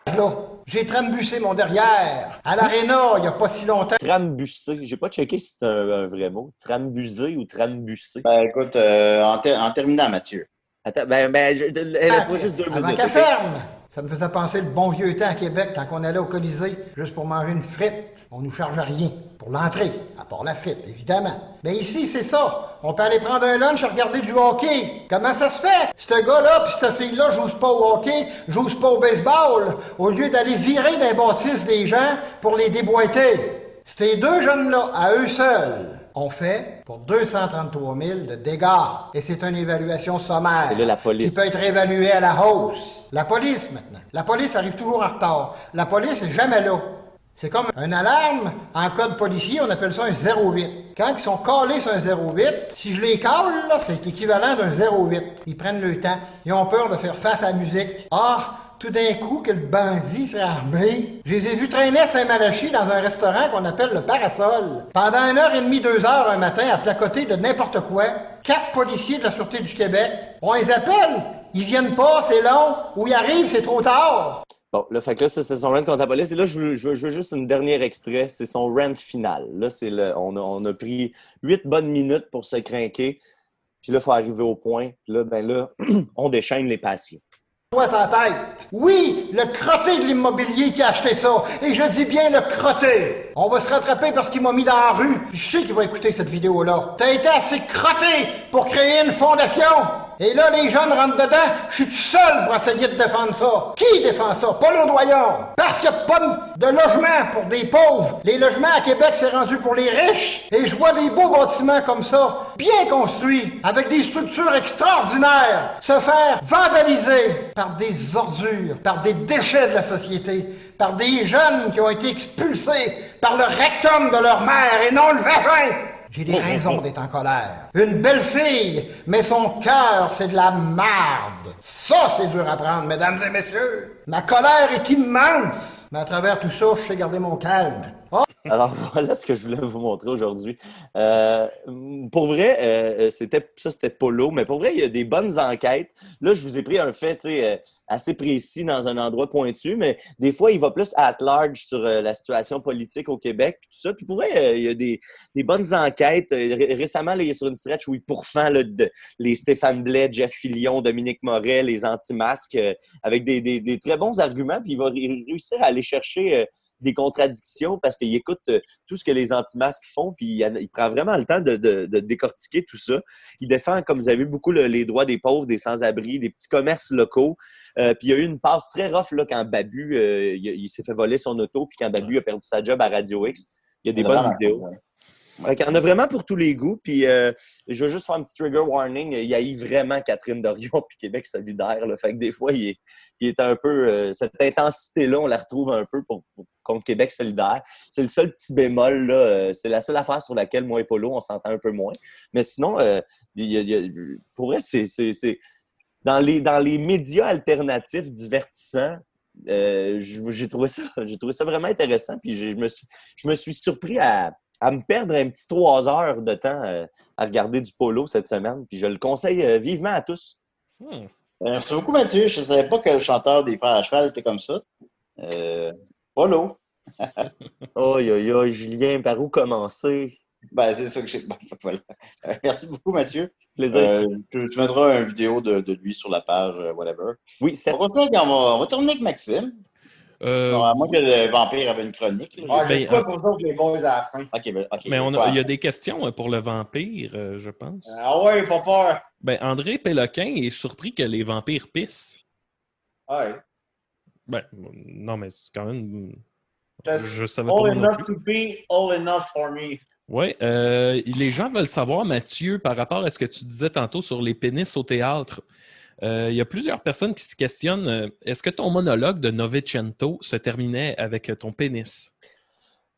Là, j'ai trambussé mon derrière à l'aréna il y a pas si longtemps. Trambussé. J'ai pas checké si c'est un, un vrai mot. Trambusé ou trambussé. Ben, écoute, euh, en, ter- en terminant, Mathieu. Attends, ben, ben, je- de- laisse-moi juste deux Avant minutes. qu'elle ok? ferme. Ça me faisait penser le bon vieux temps à Québec quand on allait au Colisée juste pour manger une frite. On nous charge rien pour l'entrée, à part la frite, évidemment. Mais ici, c'est ça. On peut aller prendre un lunch et regarder du hockey. Comment ça se fait? Ce gars-là puis cette fille-là jouent pas au hockey, jouent pas au baseball, au lieu d'aller virer des bâtisses des gens pour les déboîter. Ces deux jeunes-là, à eux seuls, ont fait pour 233 000 de dégâts. Et c'est une évaluation sommaire. Là, la police. Qui peut être évaluée à la hausse. La police, maintenant. La police arrive toujours en retard. La police est jamais là. C'est comme une alarme en code policier, on appelle ça un 08. Quand ils sont calés sur un 08, si je les cale, là, c'est l'équivalent d'un 08. Ils prennent le temps. Ils ont peur de faire face à la musique. Ah, tout d'un coup que le bandit serait armé. Je les ai vus traîner à Saint-Malachie dans un restaurant qu'on appelle le Parasol. Pendant une heure et demie, deux heures un matin, à placoter de n'importe quoi, quatre policiers de la Sûreté du Québec. On les appelle. Ils viennent pas, c'est long. Ou ils arrivent, c'est trop tard. Bon, là, fait que là, c'était son rant contre la. Et là, je veux, juste une dernière extrait. C'est son rant final. Là, c'est le, on, a, pris huit bonnes minutes pour se craquer. Puis là, il faut arriver au point. Puis là, ben là, <clears throat> on déchaîne les patients. Toi sa tête. Oui, le crotté de l'immobilier qui a acheté ça. Et je dis bien le crotté. On va se rattraper parce qu'il m'a mis dans la rue. Je sais qu'il va écouter cette vidéo-là. T'as été assez crotté pour créer une fondation. Et là, les jeunes rentrent dedans. Je suis tout seul pour essayer de défendre ça. Qui défend ça? Paul Audoyon. Parce qu'il n'y a pas de de logement pour des pauvres. Les logements à Québec, c'est rendu pour les riches. Et je vois des beaux bâtiments comme ça, bien construits, avec des structures extraordinaires, se faire vandaliser par des ordures, par des déchets de la société, par des jeunes qui ont été expulsés par le rectum de leur mère et non le vagin. J'ai des raisons d'être en colère. Une belle fille, mais son cœur, c'est de la marde. Ça, c'est dur à prendre, mesdames et messieurs. Ma colère est immense. Mais à travers tout ça, je sais garder mon calme. Oh, Alors <laughs> voilà ce que je voulais vous montrer aujourd'hui. Euh, pour vrai, euh, c'était ça c'était Polo, mais pour vrai, il y a des bonnes enquêtes. Là, je vous ai pris un fait euh, assez précis dans un endroit pointu, mais des fois, il va plus at large sur euh, la situation politique au Québec, puis tout ça. Puis pour vrai, euh, il y a des, bonnes enquêtes. Ré- récemment, là, il est sur une stretch où il pourfend là, de- les Stéphane Blais, Jeff Fillion, Dominique Moret, les anti-masques, avec des, des- très bons arguments, puis il va ré- réussir à aller chercher des contradictions parce qu'il écoute euh, tout ce que les anti-masques font, puis il, il prend vraiment le temps de, de- de décortiquer tout ça. Il défend, comme vous avez vu, beaucoup le- les droits des pauvres, des sans-abri, des petits commerces locaux. Euh, puis il y a eu une passe très rough là, quand Babu euh, il, il s'est fait voler son auto, puis quand Babu a perdu sa job à Radio X. Il y a des bonnes vidéos. Qu'il y en a vraiment pour tous les goûts. Puis euh, je veux juste faire un petit trigger warning. Il y a eu vraiment Catherine Dorion <laughs> puis Québec solidaire. Là. Fait que des fois, il est, il un peu. euh, cette intensité-là, on la retrouve un peu pour, contre Québec solidaire. C'est le seul petit bémol. Là. euh, C'est la seule affaire sur laquelle moi et Polo, on s'entend un peu moins. Mais sinon, il il pour vrai, c'est. Dans les, médias alternatifs divertissants, j'ai trouvé ça <laughs> j'ai trouvé ça vraiment intéressant puis je me suis surpris à, à me perdre un petit trois heures de temps euh, à regarder du polo cette semaine puis je le conseille euh, vivement à tous Hmm. Merci beaucoup, Mathieu. Je ne savais pas que le chanteur des Frères à cheval était comme ça. Euh, Polo. <laughs> Oi, oi, oi, Julien, par où commencer? Ben, c'est ça que j'ai. bon, <laughs> voilà. Merci beaucoup, Mathieu. Plaisir. Euh, tu, tu mettras une vidéo de, de lui sur la page, euh, whatever. Oui, faire- on va, on va terminer avec Maxime. Euh, à moins que le vampire avait une chronique. là. Ah, Ben, pour autres, les boys, à la fin? Ok, ben, ok. mais on a- quoi? il y a des questions euh, pour le vampire, euh, je pense. Ah ouais, pas peur. Ben, André Péloquin est surpris que les vampires pissent. Ouais. Ben, non, mais c'est quand même. That's Je savais pas All non enough to be, all enough for me. Oui, euh, les gens veulent savoir, Mathieu, par rapport à ce que tu disais tantôt sur les pénis au théâtre. Euh, Il y a plusieurs personnes qui se questionnent euh, est-ce que ton monologue de Novecento se terminait avec ton pénis?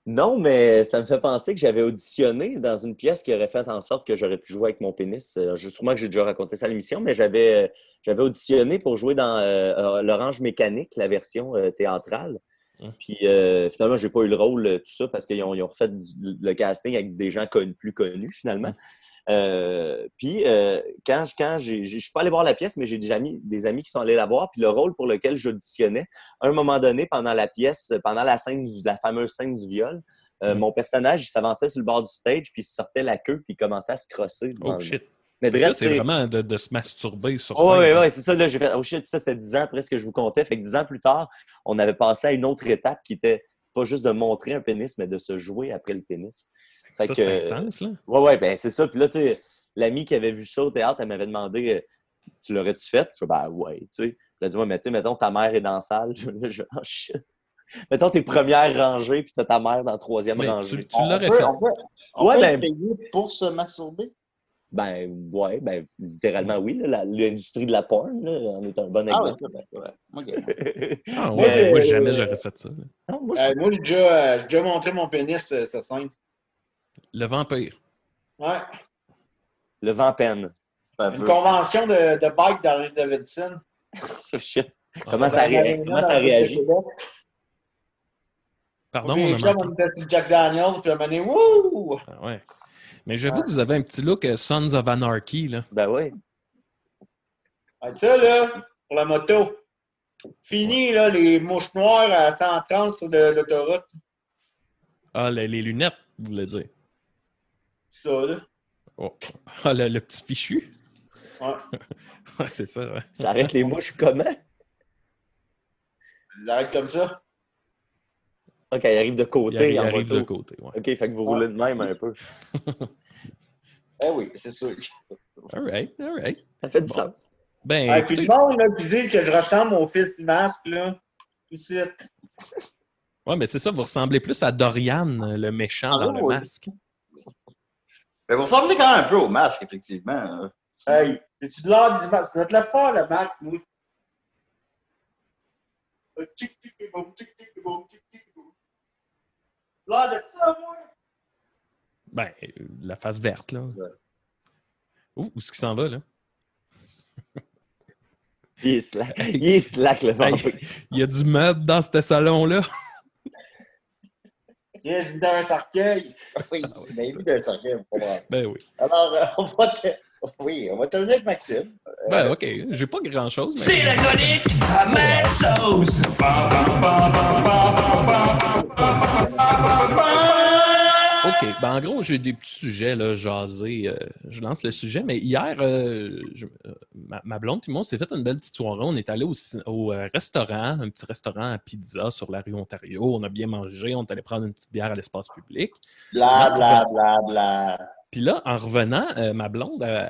Non, mais ça me fait penser que j'avais auditionné dans une pièce qui aurait fait en sorte que j'aurais pu jouer avec mon pénis. Euh, je- sûrement que j'ai déjà raconté ça à l'émission, mais j'avais euh, j'avais auditionné pour jouer dans euh, euh, l'Orange Mécanique, la version euh, théâtrale. Hum. Puis euh, finalement, j'ai pas eu le rôle, euh, tout ça, parce qu'ils ont, refait le casting avec des gens plus connus, finalement. Euh, puis euh, quand, je- quand je suis pas allé voir la pièce, mais j'ai des amis, des amis qui sont allés la voir. Puis le rôle pour lequel j'auditionnais, à un moment donné, pendant la pièce, pendant la scène, du- la fameuse scène du viol, euh, Mm. mon personnage, il s'avançait sur le bord du stage, puis il sortait la queue, puis il commençait à se crosser Oh shit. Mais bref, c'est c'est- vraiment de, de se masturber sur Oh, scène. oui, oui, c'est ça. Là, j'ai fait, oh shit, ça, c'était 10 ans après ce que je vous comptais. Fait que 10 ans plus tard, on avait passé à une autre étape qui était pas juste de montrer un pénis, mais de se jouer après le pénis. Fait Ça, que, c'est intense, là. Ouais, ouais, ben c'est ça. Puis là, tu sais, l'amie qui avait vu ça au théâtre, elle m'avait demandé euh, Tu l'aurais-tu fait Je dis Ben ouais, tu sais. Elle a dit Ouais, mais tu sais, mettons, ta mère est dans la salle. <laughs> Je Oh shit. Mettons, t'es première rangée, puis t'as ta mère dans la troisième Mais rangée. tu, tu l'aurais fait. On peut, on Ouais, peut ben- payé pour se masturber? Ben, ouais, ben, littéralement, oui. L'industrie de la porn, là, en est un bon Ah ouais, exemple. vrai. Ok. Ah, Moi, ouais, moi, euh, jamais j'aurais fait ça. Non, moi, Euh, moi, j'ai déjà, euh, j'ai déjà montré mon pénis, euh, ça scène. Le vampire. Ouais. Le vent peine. Ben, Une convention de, de bike d'Harley Davidson. Shit. Comment, ça, Ben, ré- Marina, comment dans ça le réagit? Pardon, Puis on a Jack Daniels, puis à un moment donné, wouh! Ah, ouais. Mais j'avoue que vous avez un petit look euh, Sons of Anarchy, là. Ben oui. Ah, ça, là, pour la moto. Fini, là, les mouches noires à 130 sur le- l'autoroute. Ah, les, les lunettes, vous voulez dire. Ça, là. Oh. Ah, le, le petit fichu. Ouais. <laughs> Ouais, c'est ça, ouais. Ça arrête les mouches comment? Ils arrêtent comme ça. Ok, il arrive de Il côté il en arrive moto. de côté, ouais. Ok, fait que vous roulez de même un peu. <laughs> Eh oui, c'est sûr. All right, all right. Ça fait du Bon. sens. Ben, Ah, puis le monde, là, qui dit que je ressemble au fils du masque, là. Ici. ouais, mais c'est ça, vous ressemblez plus à Dorian, le méchant Ah, dans le masque. Mais vous ressemblez quand même un peu au masque, effectivement. Hey, j'ai-tu de l'art du masque? Je vais te le faire, le masque, moi. Tic, tic, tic, boum, tic, tic, boum, tic, tic, boum. L'art de ça, moi. Ben, euh, la face verte, là. Ouh, où est-ce qu'il s'en va, là? Il est slack. <laughs> Il est slack, le Hey, vampire. il y a du meuble dans ce salon-là. Tiens, je vis dans un cercueil. Oui, Ah vous avez vu d'un cercueil, comprend. Ben oui. Alors, euh, on va te- <laughs> Oui, on va terminer avec Maxime. Euh... Ben, OK. J'ai pas grand-chose. C'est la chronique à ma. OK. Ben, en gros, j'ai des petits sujets, là, jasés. Euh, je lance le sujet, mais hier, euh, euh, ma, ma, blonde Timon s'est fait une belle petite soirée. On est allé au, au restaurant, un petit restaurant à pizza sur la rue Ontario. On a bien mangé. On est allé prendre une petite bière à l'espace public. Bla, bla, bla, bla. Puis là, en revenant, euh, ma blonde, euh,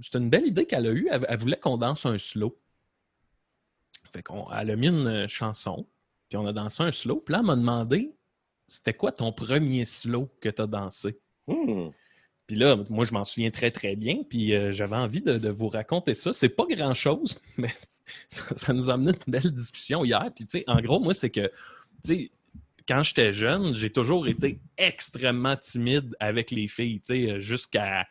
c'était une belle idée qu'elle a eue. Elle, elle voulait qu'on danse un slow. Fait qu'on elle a mis une euh, chanson, puis on a dansé un slow. Puis là, elle m'a demandé c'était quoi ton premier slow que tu as dansé? Hmm. Puis là, moi, je m'en souviens très, très bien. Puis euh, j'avais envie de, de vous raconter ça. C'est pas grand-chose, <laughs> mais ça, ça nous a amené une belle discussion hier. Puis, tu sais, en gros, moi, c'est que, tu sais, quand j'étais jeune, j'ai toujours été extrêmement timide avec les filles. Tu sais, jusqu'à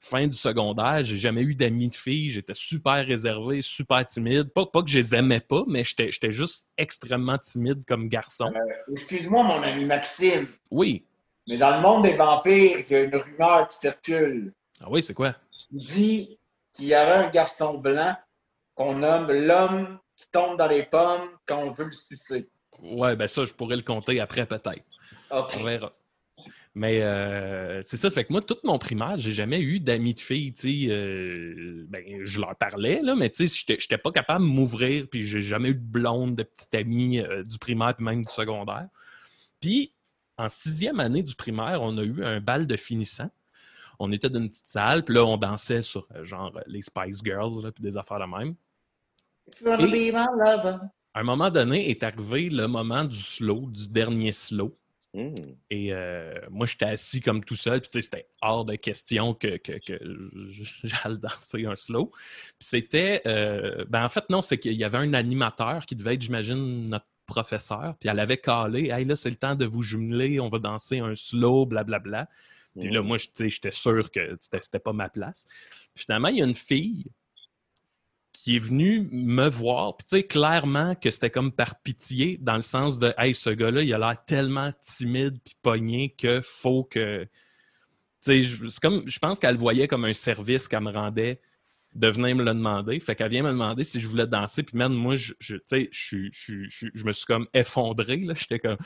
fin du secondaire, j'ai jamais eu d'amis de filles. J'étais super réservé, super timide. Pas, pas que je les aimais pas, mais j'étais juste extrêmement timide comme garçon. Excuse-moi, mon ami Maxime, Oui. mais dans le monde des vampires, il y a une rumeur qui circule. Ah oui, c'est quoi? qui dit qu'il y aurait un garçon blanc qu'on nomme l'homme qui tombe dans les pommes quand on veut le sucer. Ouais, ben ça, je pourrais le compter après peut-être. OK. On verra. Mais euh, c'est ça, fait que moi, toute mon primaire, j'ai jamais eu d'amis de filles, tu sais. euh, ben, je leur parlais, là, mais tu sais, j'étais- pas capable de m'ouvrir, puis j'ai jamais eu de blonde, de petite amie euh, du primaire, puis même du secondaire. Puis, en sixième année du primaire, on a eu un bal de finissant. On était dans une petite salle, puis là, on dansait sur, genre, les Spice Girls, là, puis des affaires de même. If you wanna be my lover. À un moment donné, est arrivé le moment du slow, du dernier slow. Hmm. Et euh, moi, j'étais assis comme tout seul, puis c'était hors de question que, que, que <laughs> j'aille danser un slow. Puis c'était, euh, ben en fait, non, c'est qu'il y avait un animateur qui devait être, j'imagine, notre professeur, puis elle avait calé, hey là, c'est le temps de vous jumeler, on va danser un slow, blablabla. Puis là, moi, tu sais, j'étais sûr que c'était pas ma place. Puis finalement, il y a une fille qui est venue me voir, puis tu sais, clairement que c'était comme par pitié, dans le sens de, hey, ce gars-là, il a l'air tellement timide puis pogné que faut que. Tu sais, comme, je pense qu'elle voyait comme un service qu'elle me rendait de venir me le demander. Fait qu'elle vient me demander si je voulais danser, puis même moi, je, je- je, je, je, me suis comme effondré. <laughs> J'étais comme.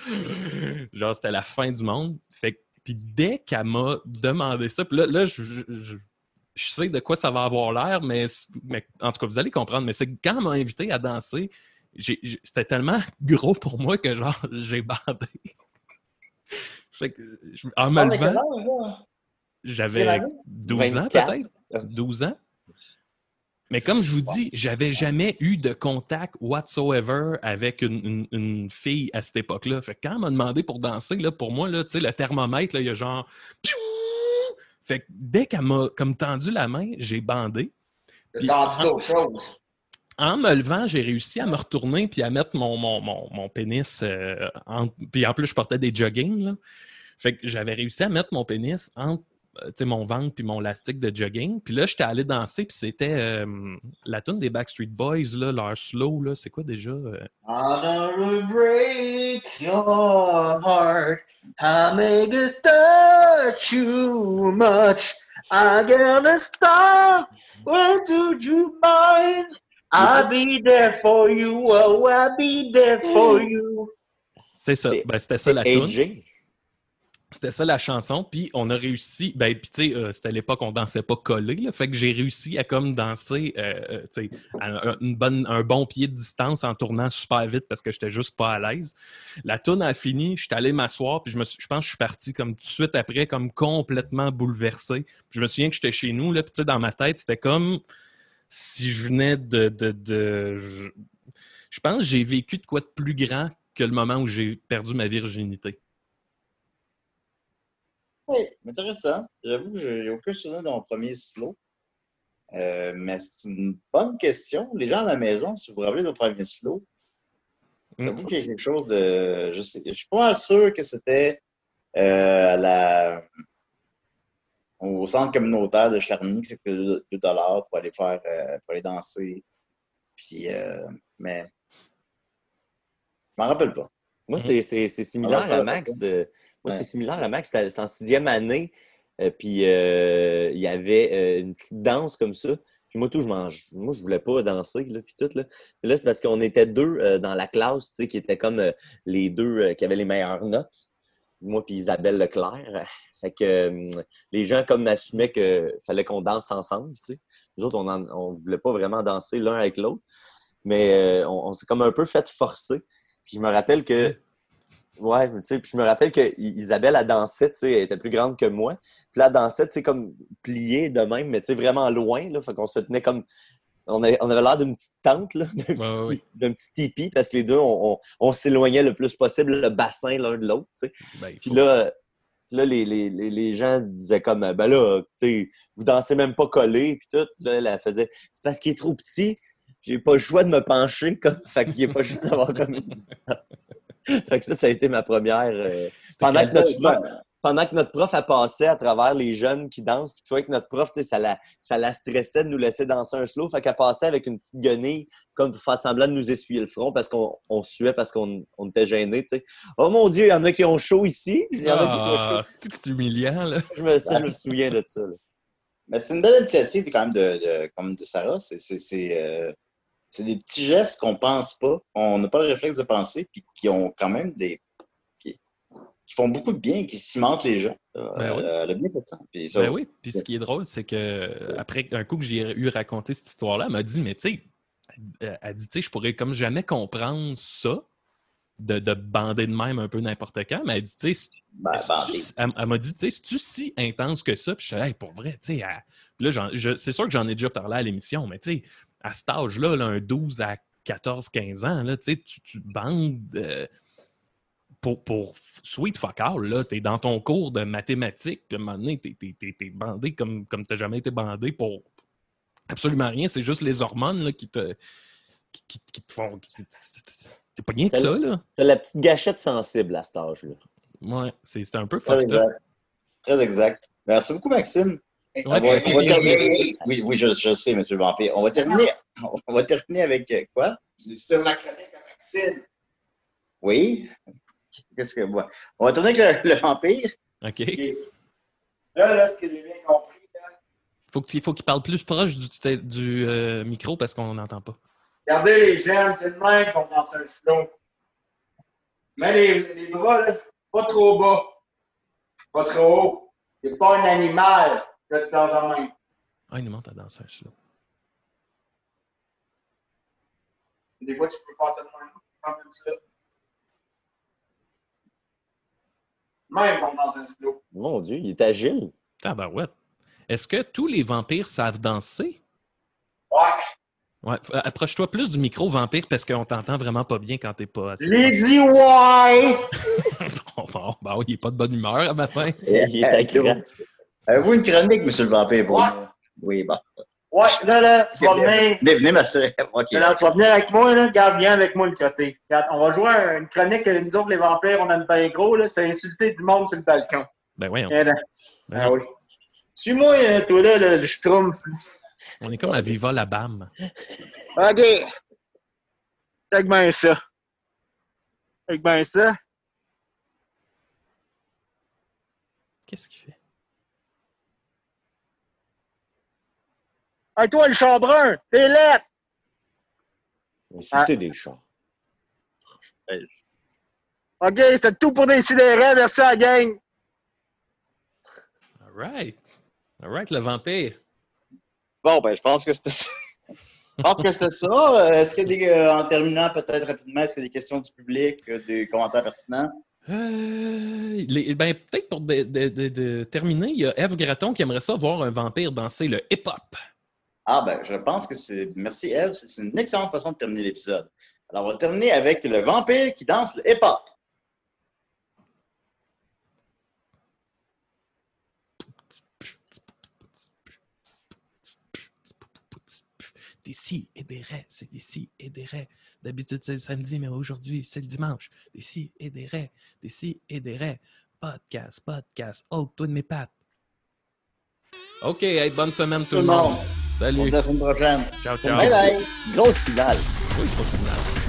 Genre, c'était la fin du monde. Fait que- puis dès qu'elle m'a demandé ça, puis là, là je, je- sais de quoi ça va avoir l'air, mais, mais en tout cas, vous allez comprendre. Mais c'est quand m'a invité à danser, c'était tellement <laughs> gros pour moi que genre, <laughs> j'ai bandé. <laughs> Fait que, je- en me Ah, quel levant, j'avais l'année? 12 ans 24. peut-être? 12 ans. Mais comme je vous dis, j'avais jamais eu de contact whatsoever avec une, une- une fille à cette époque-là. Fait que quand on m'a demandé pour danser, là, pour moi, là, tu sais, le thermomètre, là, il y a genre. Fait que dès qu'elle m'a comme tendu la main, j'ai bandé. T'as Puis- tendu d'autres choses. En me levant, j'ai réussi à me retourner puis à mettre mon, mon, mon, mon pénis. euh, entre- Puis en plus, je portais des jogging. Là. Fait que j'avais réussi à mettre mon pénis entre mon ventre puis mon lastique de jogging. Puis là, j'étais allé danser, puis c'était euh, la tune des Backstreet Boys, là, leur slow. là, C'est quoi déjà? euh? I'm gonna break your heart. I make us touch you much. I'm gonna stop. Where do you mind? I'll be there for you. Oh, I'll be there for you. C'est ça. Ben, c'était ça la tune. C'était ça la chanson, puis on a réussi. Ben, puis tu sais, euh, c'était à l'époque, on dansait pas collé, fait que j'ai réussi à comme danser, euh, euh, un, bon pied de distance en tournant super vite parce que j'étais juste pas à l'aise. La tune a fini, j'étais allé m'asseoir, puis je me suis- je pense que je suis parti comme tout de suite après, comme complètement bouleversé. Je me souviens que j'étais chez nous, là, puis tu sais, dans ma tête, c'était comme si je venais de. je, je pense que j'ai vécu de quoi de plus grand que le moment où j'ai perdu ma virginité. Oui, intéressant. J'avoue que j'ai aucun souvenir de mon premier slow. Euh, mais c'est une bonne question. Les gens à la maison, si vous vous rappelez de votre premier slow, Mm. j'avoue qu'il y a quelque chose de. Je, sais, je suis pas mal sûr que c'était euh, à la au centre communautaire de Charny, que c'était 2 dollars pour aller faire euh, pour aller danser. Puis euh, mais je m'en rappelle pas. Moi, c'est- c'est c'est similaire à Max. euh, Moi, Ouais. c'est similaire à Max. C'était en sixième année. euh, puis euh, il y avait euh, une petite danse comme ça. Puis moi, tout, je mange. Moi, je voulais pas danser, là, puis tout, là. Puis là, c'est parce qu'on était deux dans la classe, tu sais, qui étaient comme les deux qui avaient les meilleures notes. Moi puis Isabelle Leclerc. Fait que les gens, comme m'assumaient qu'il fallait qu'on danse ensemble, tu sais. Nous autres, on en- on voulait pas vraiment danser l'un avec l'autre. Mais on, on s'est comme un peu fait forcer. Puis je me rappelle que Ouais, mais tu sais, puis je me rappelle que Isabelle, elle dansait, tu sais, elle était plus grande que moi. Puis là, elle dansait, tu sais, comme pliée de même, mais tu sais, vraiment loin, là. Fait qu'on se tenait comme... On avait, on avait l'air d'une petite tente, là, <laughs> d'un petit, ouais. petit tipi, parce que les deux, on, on- on s'éloignait le plus possible le bassin l'un de l'autre, tu sais. Ben, Puis faut- là, là les, les, les, gens disaient comme, ben là, tu sais, vous dansez même pas collé, puis tout. Là, elle faisait, c'est parce qu'il est trop petit, j'ai pas le choix de me pencher, comme, <laughs> fait qu'il est pas juste d'avoir comme une distance. fait que ça, ça a été ma première. euh, pendant, que notre prof, pendant que notre prof a passé à travers les jeunes qui dansent, puis tu vois que notre prof, tu sais, ça la, ça la stressait de nous laisser danser un slow, fait qu'elle passait avec une petite guenille, comme pour faire semblant de nous essuyer le front parce qu'on on suait, parce qu'on on était gênés, tu sais. Oh mon Dieu, il y en a qui ont chaud ici. Il y en a qui ont Ah, chaud. c'est humiliant, là? Je me, ça, je me souviens de ça. là. Mais c'est une belle initiative quand même de, de, comme de Sarah. C'est, c'est, c'est, euh, c'est des petits gestes qu'on pense pas, on n'a pas le réflexe de penser, puis qui ont quand même des. qui, qui font beaucoup de bien, qui cimentent les gens. là, Ben oui. euh, le bien de temps. Puis ça, Ben oui, puis ce qui est drôle, c'est que après un coup que j'ai eu raconté cette histoire-là, elle m'a dit, mais tu sais, elle, dit, tu sais, je pourrais comme jamais comprendre ça, de, de bander de même un peu n'importe quand, mais elle dit, tu sais, ben, elle, elle m'a dit, tu sais, c'est-tu si intense que ça? Puis je suis hey, pour vrai, tu sais, là, c'est sûr que j'en ai déjà parlé à l'émission, mais tu sais, à cet âge-là, là, un 12 à 14, 15 ans, là, tu tu, tu bandes euh, pour, pour sweet fuck all, là, t'es dans ton cours de mathématiques, puis à un moment donné, t'es- t'es bandé comme, comme t'as jamais été bandé pour absolument rien, c'est juste les hormones, là, qui te, qui, qui- qui te font... T'es pas rien que ça, là. T'as la petite gâchette sensible à cet âge-là. Ouais, c'est, un peu fucked. Très exact. Merci beaucoup, Maxime. Ouais, on va, puis- on va terminer. Oui, oui, je, je sais, M. le Vampire. On va terminer, on va terminer avec euh, quoi? Sur la chronique à Maxime. Oui. Qu'est-ce que moi? On va terminer avec le, le vampire. OK. Là, là, ce que j'ai bien compris, là, Faut qu'il faut qu'il parle plus proche du, euh, micro parce qu'on n'entend pas. regardez les jeunes, c'est de même qu'on danse un slow. Mets les, les bras, là, pas trop bas, pas trop haut. C'est pas un animal que tu danses en même. Ah, il nous montre à danser un slow. Des fois, tu peux ça de même. Comme ça. Même un slow. Mon Dieu, il est agile. Tabarouette. Est-ce que tous les vampires savent danser? Ouais. Ouais. euh, Approche-toi plus du micro, vampire, parce qu'on t'entend vraiment pas bien quand t'es pas assez. Dit ouais! Bon, bon, bon, il est pas de bonne humeur à matin. Il est <laughs> cran. Avez-vous une chronique, monsieur le vampire? pour Ouais. moi? Oui, bon. Ouais, là, là, tu vas venir. Venez. <laughs> OK. Là, tu vas venir avec moi, là. Regarde, viens avec moi le côté. Regarde, on va jouer à une chronique que nous autres, les vampires, on aime bien gros, là. C'est insulter du monde sur le balcon. Ben voyons. Viens là. Ben Ah non. oui. Suis-moi, euh, toi, là, le, le schtroumpf. On est comme à Viva la Bam. OK. Check bien ça. Check bien ça. Qu'est-ce qu'il fait? Hey, toi, le chat brun, t'es lettre. Insulter des chats. OK, c'était tout pour décider. Merci à la gang. All right. All right, le vampire. Bon, ben, je pense que c'était ça. <laughs> Je pense que c'était ça. Euh, Est-ce qu'il y a des, euh, en terminant peut-être rapidement, est-ce qu'il y a des questions du public, euh, des commentaires pertinents? Euh, les- ben, peut-être pour de- de- de- de terminer, il y a Eve Graton qui aimerait ça voir un vampire danser le hip-hop. Ah, ben, je pense que c'est. Merci, Eve. C'est une excellente façon de terminer l'épisode. Alors, on va terminer avec le vampire qui danse le hip-hop. Des si et des raies, c'est des si et des raies. D'habitude, c'est le samedi, mais aujourd'hui, c'est le dimanche. Des si et des raies, des si et des raies. Podcast, podcast. Oh, toi de mes pattes. OK, hey, bonne semaine tout, Tout le monde. On se Salut. à la semaine prochaine. Ciao, ciao. Bye bye. Grosse finale. Oui.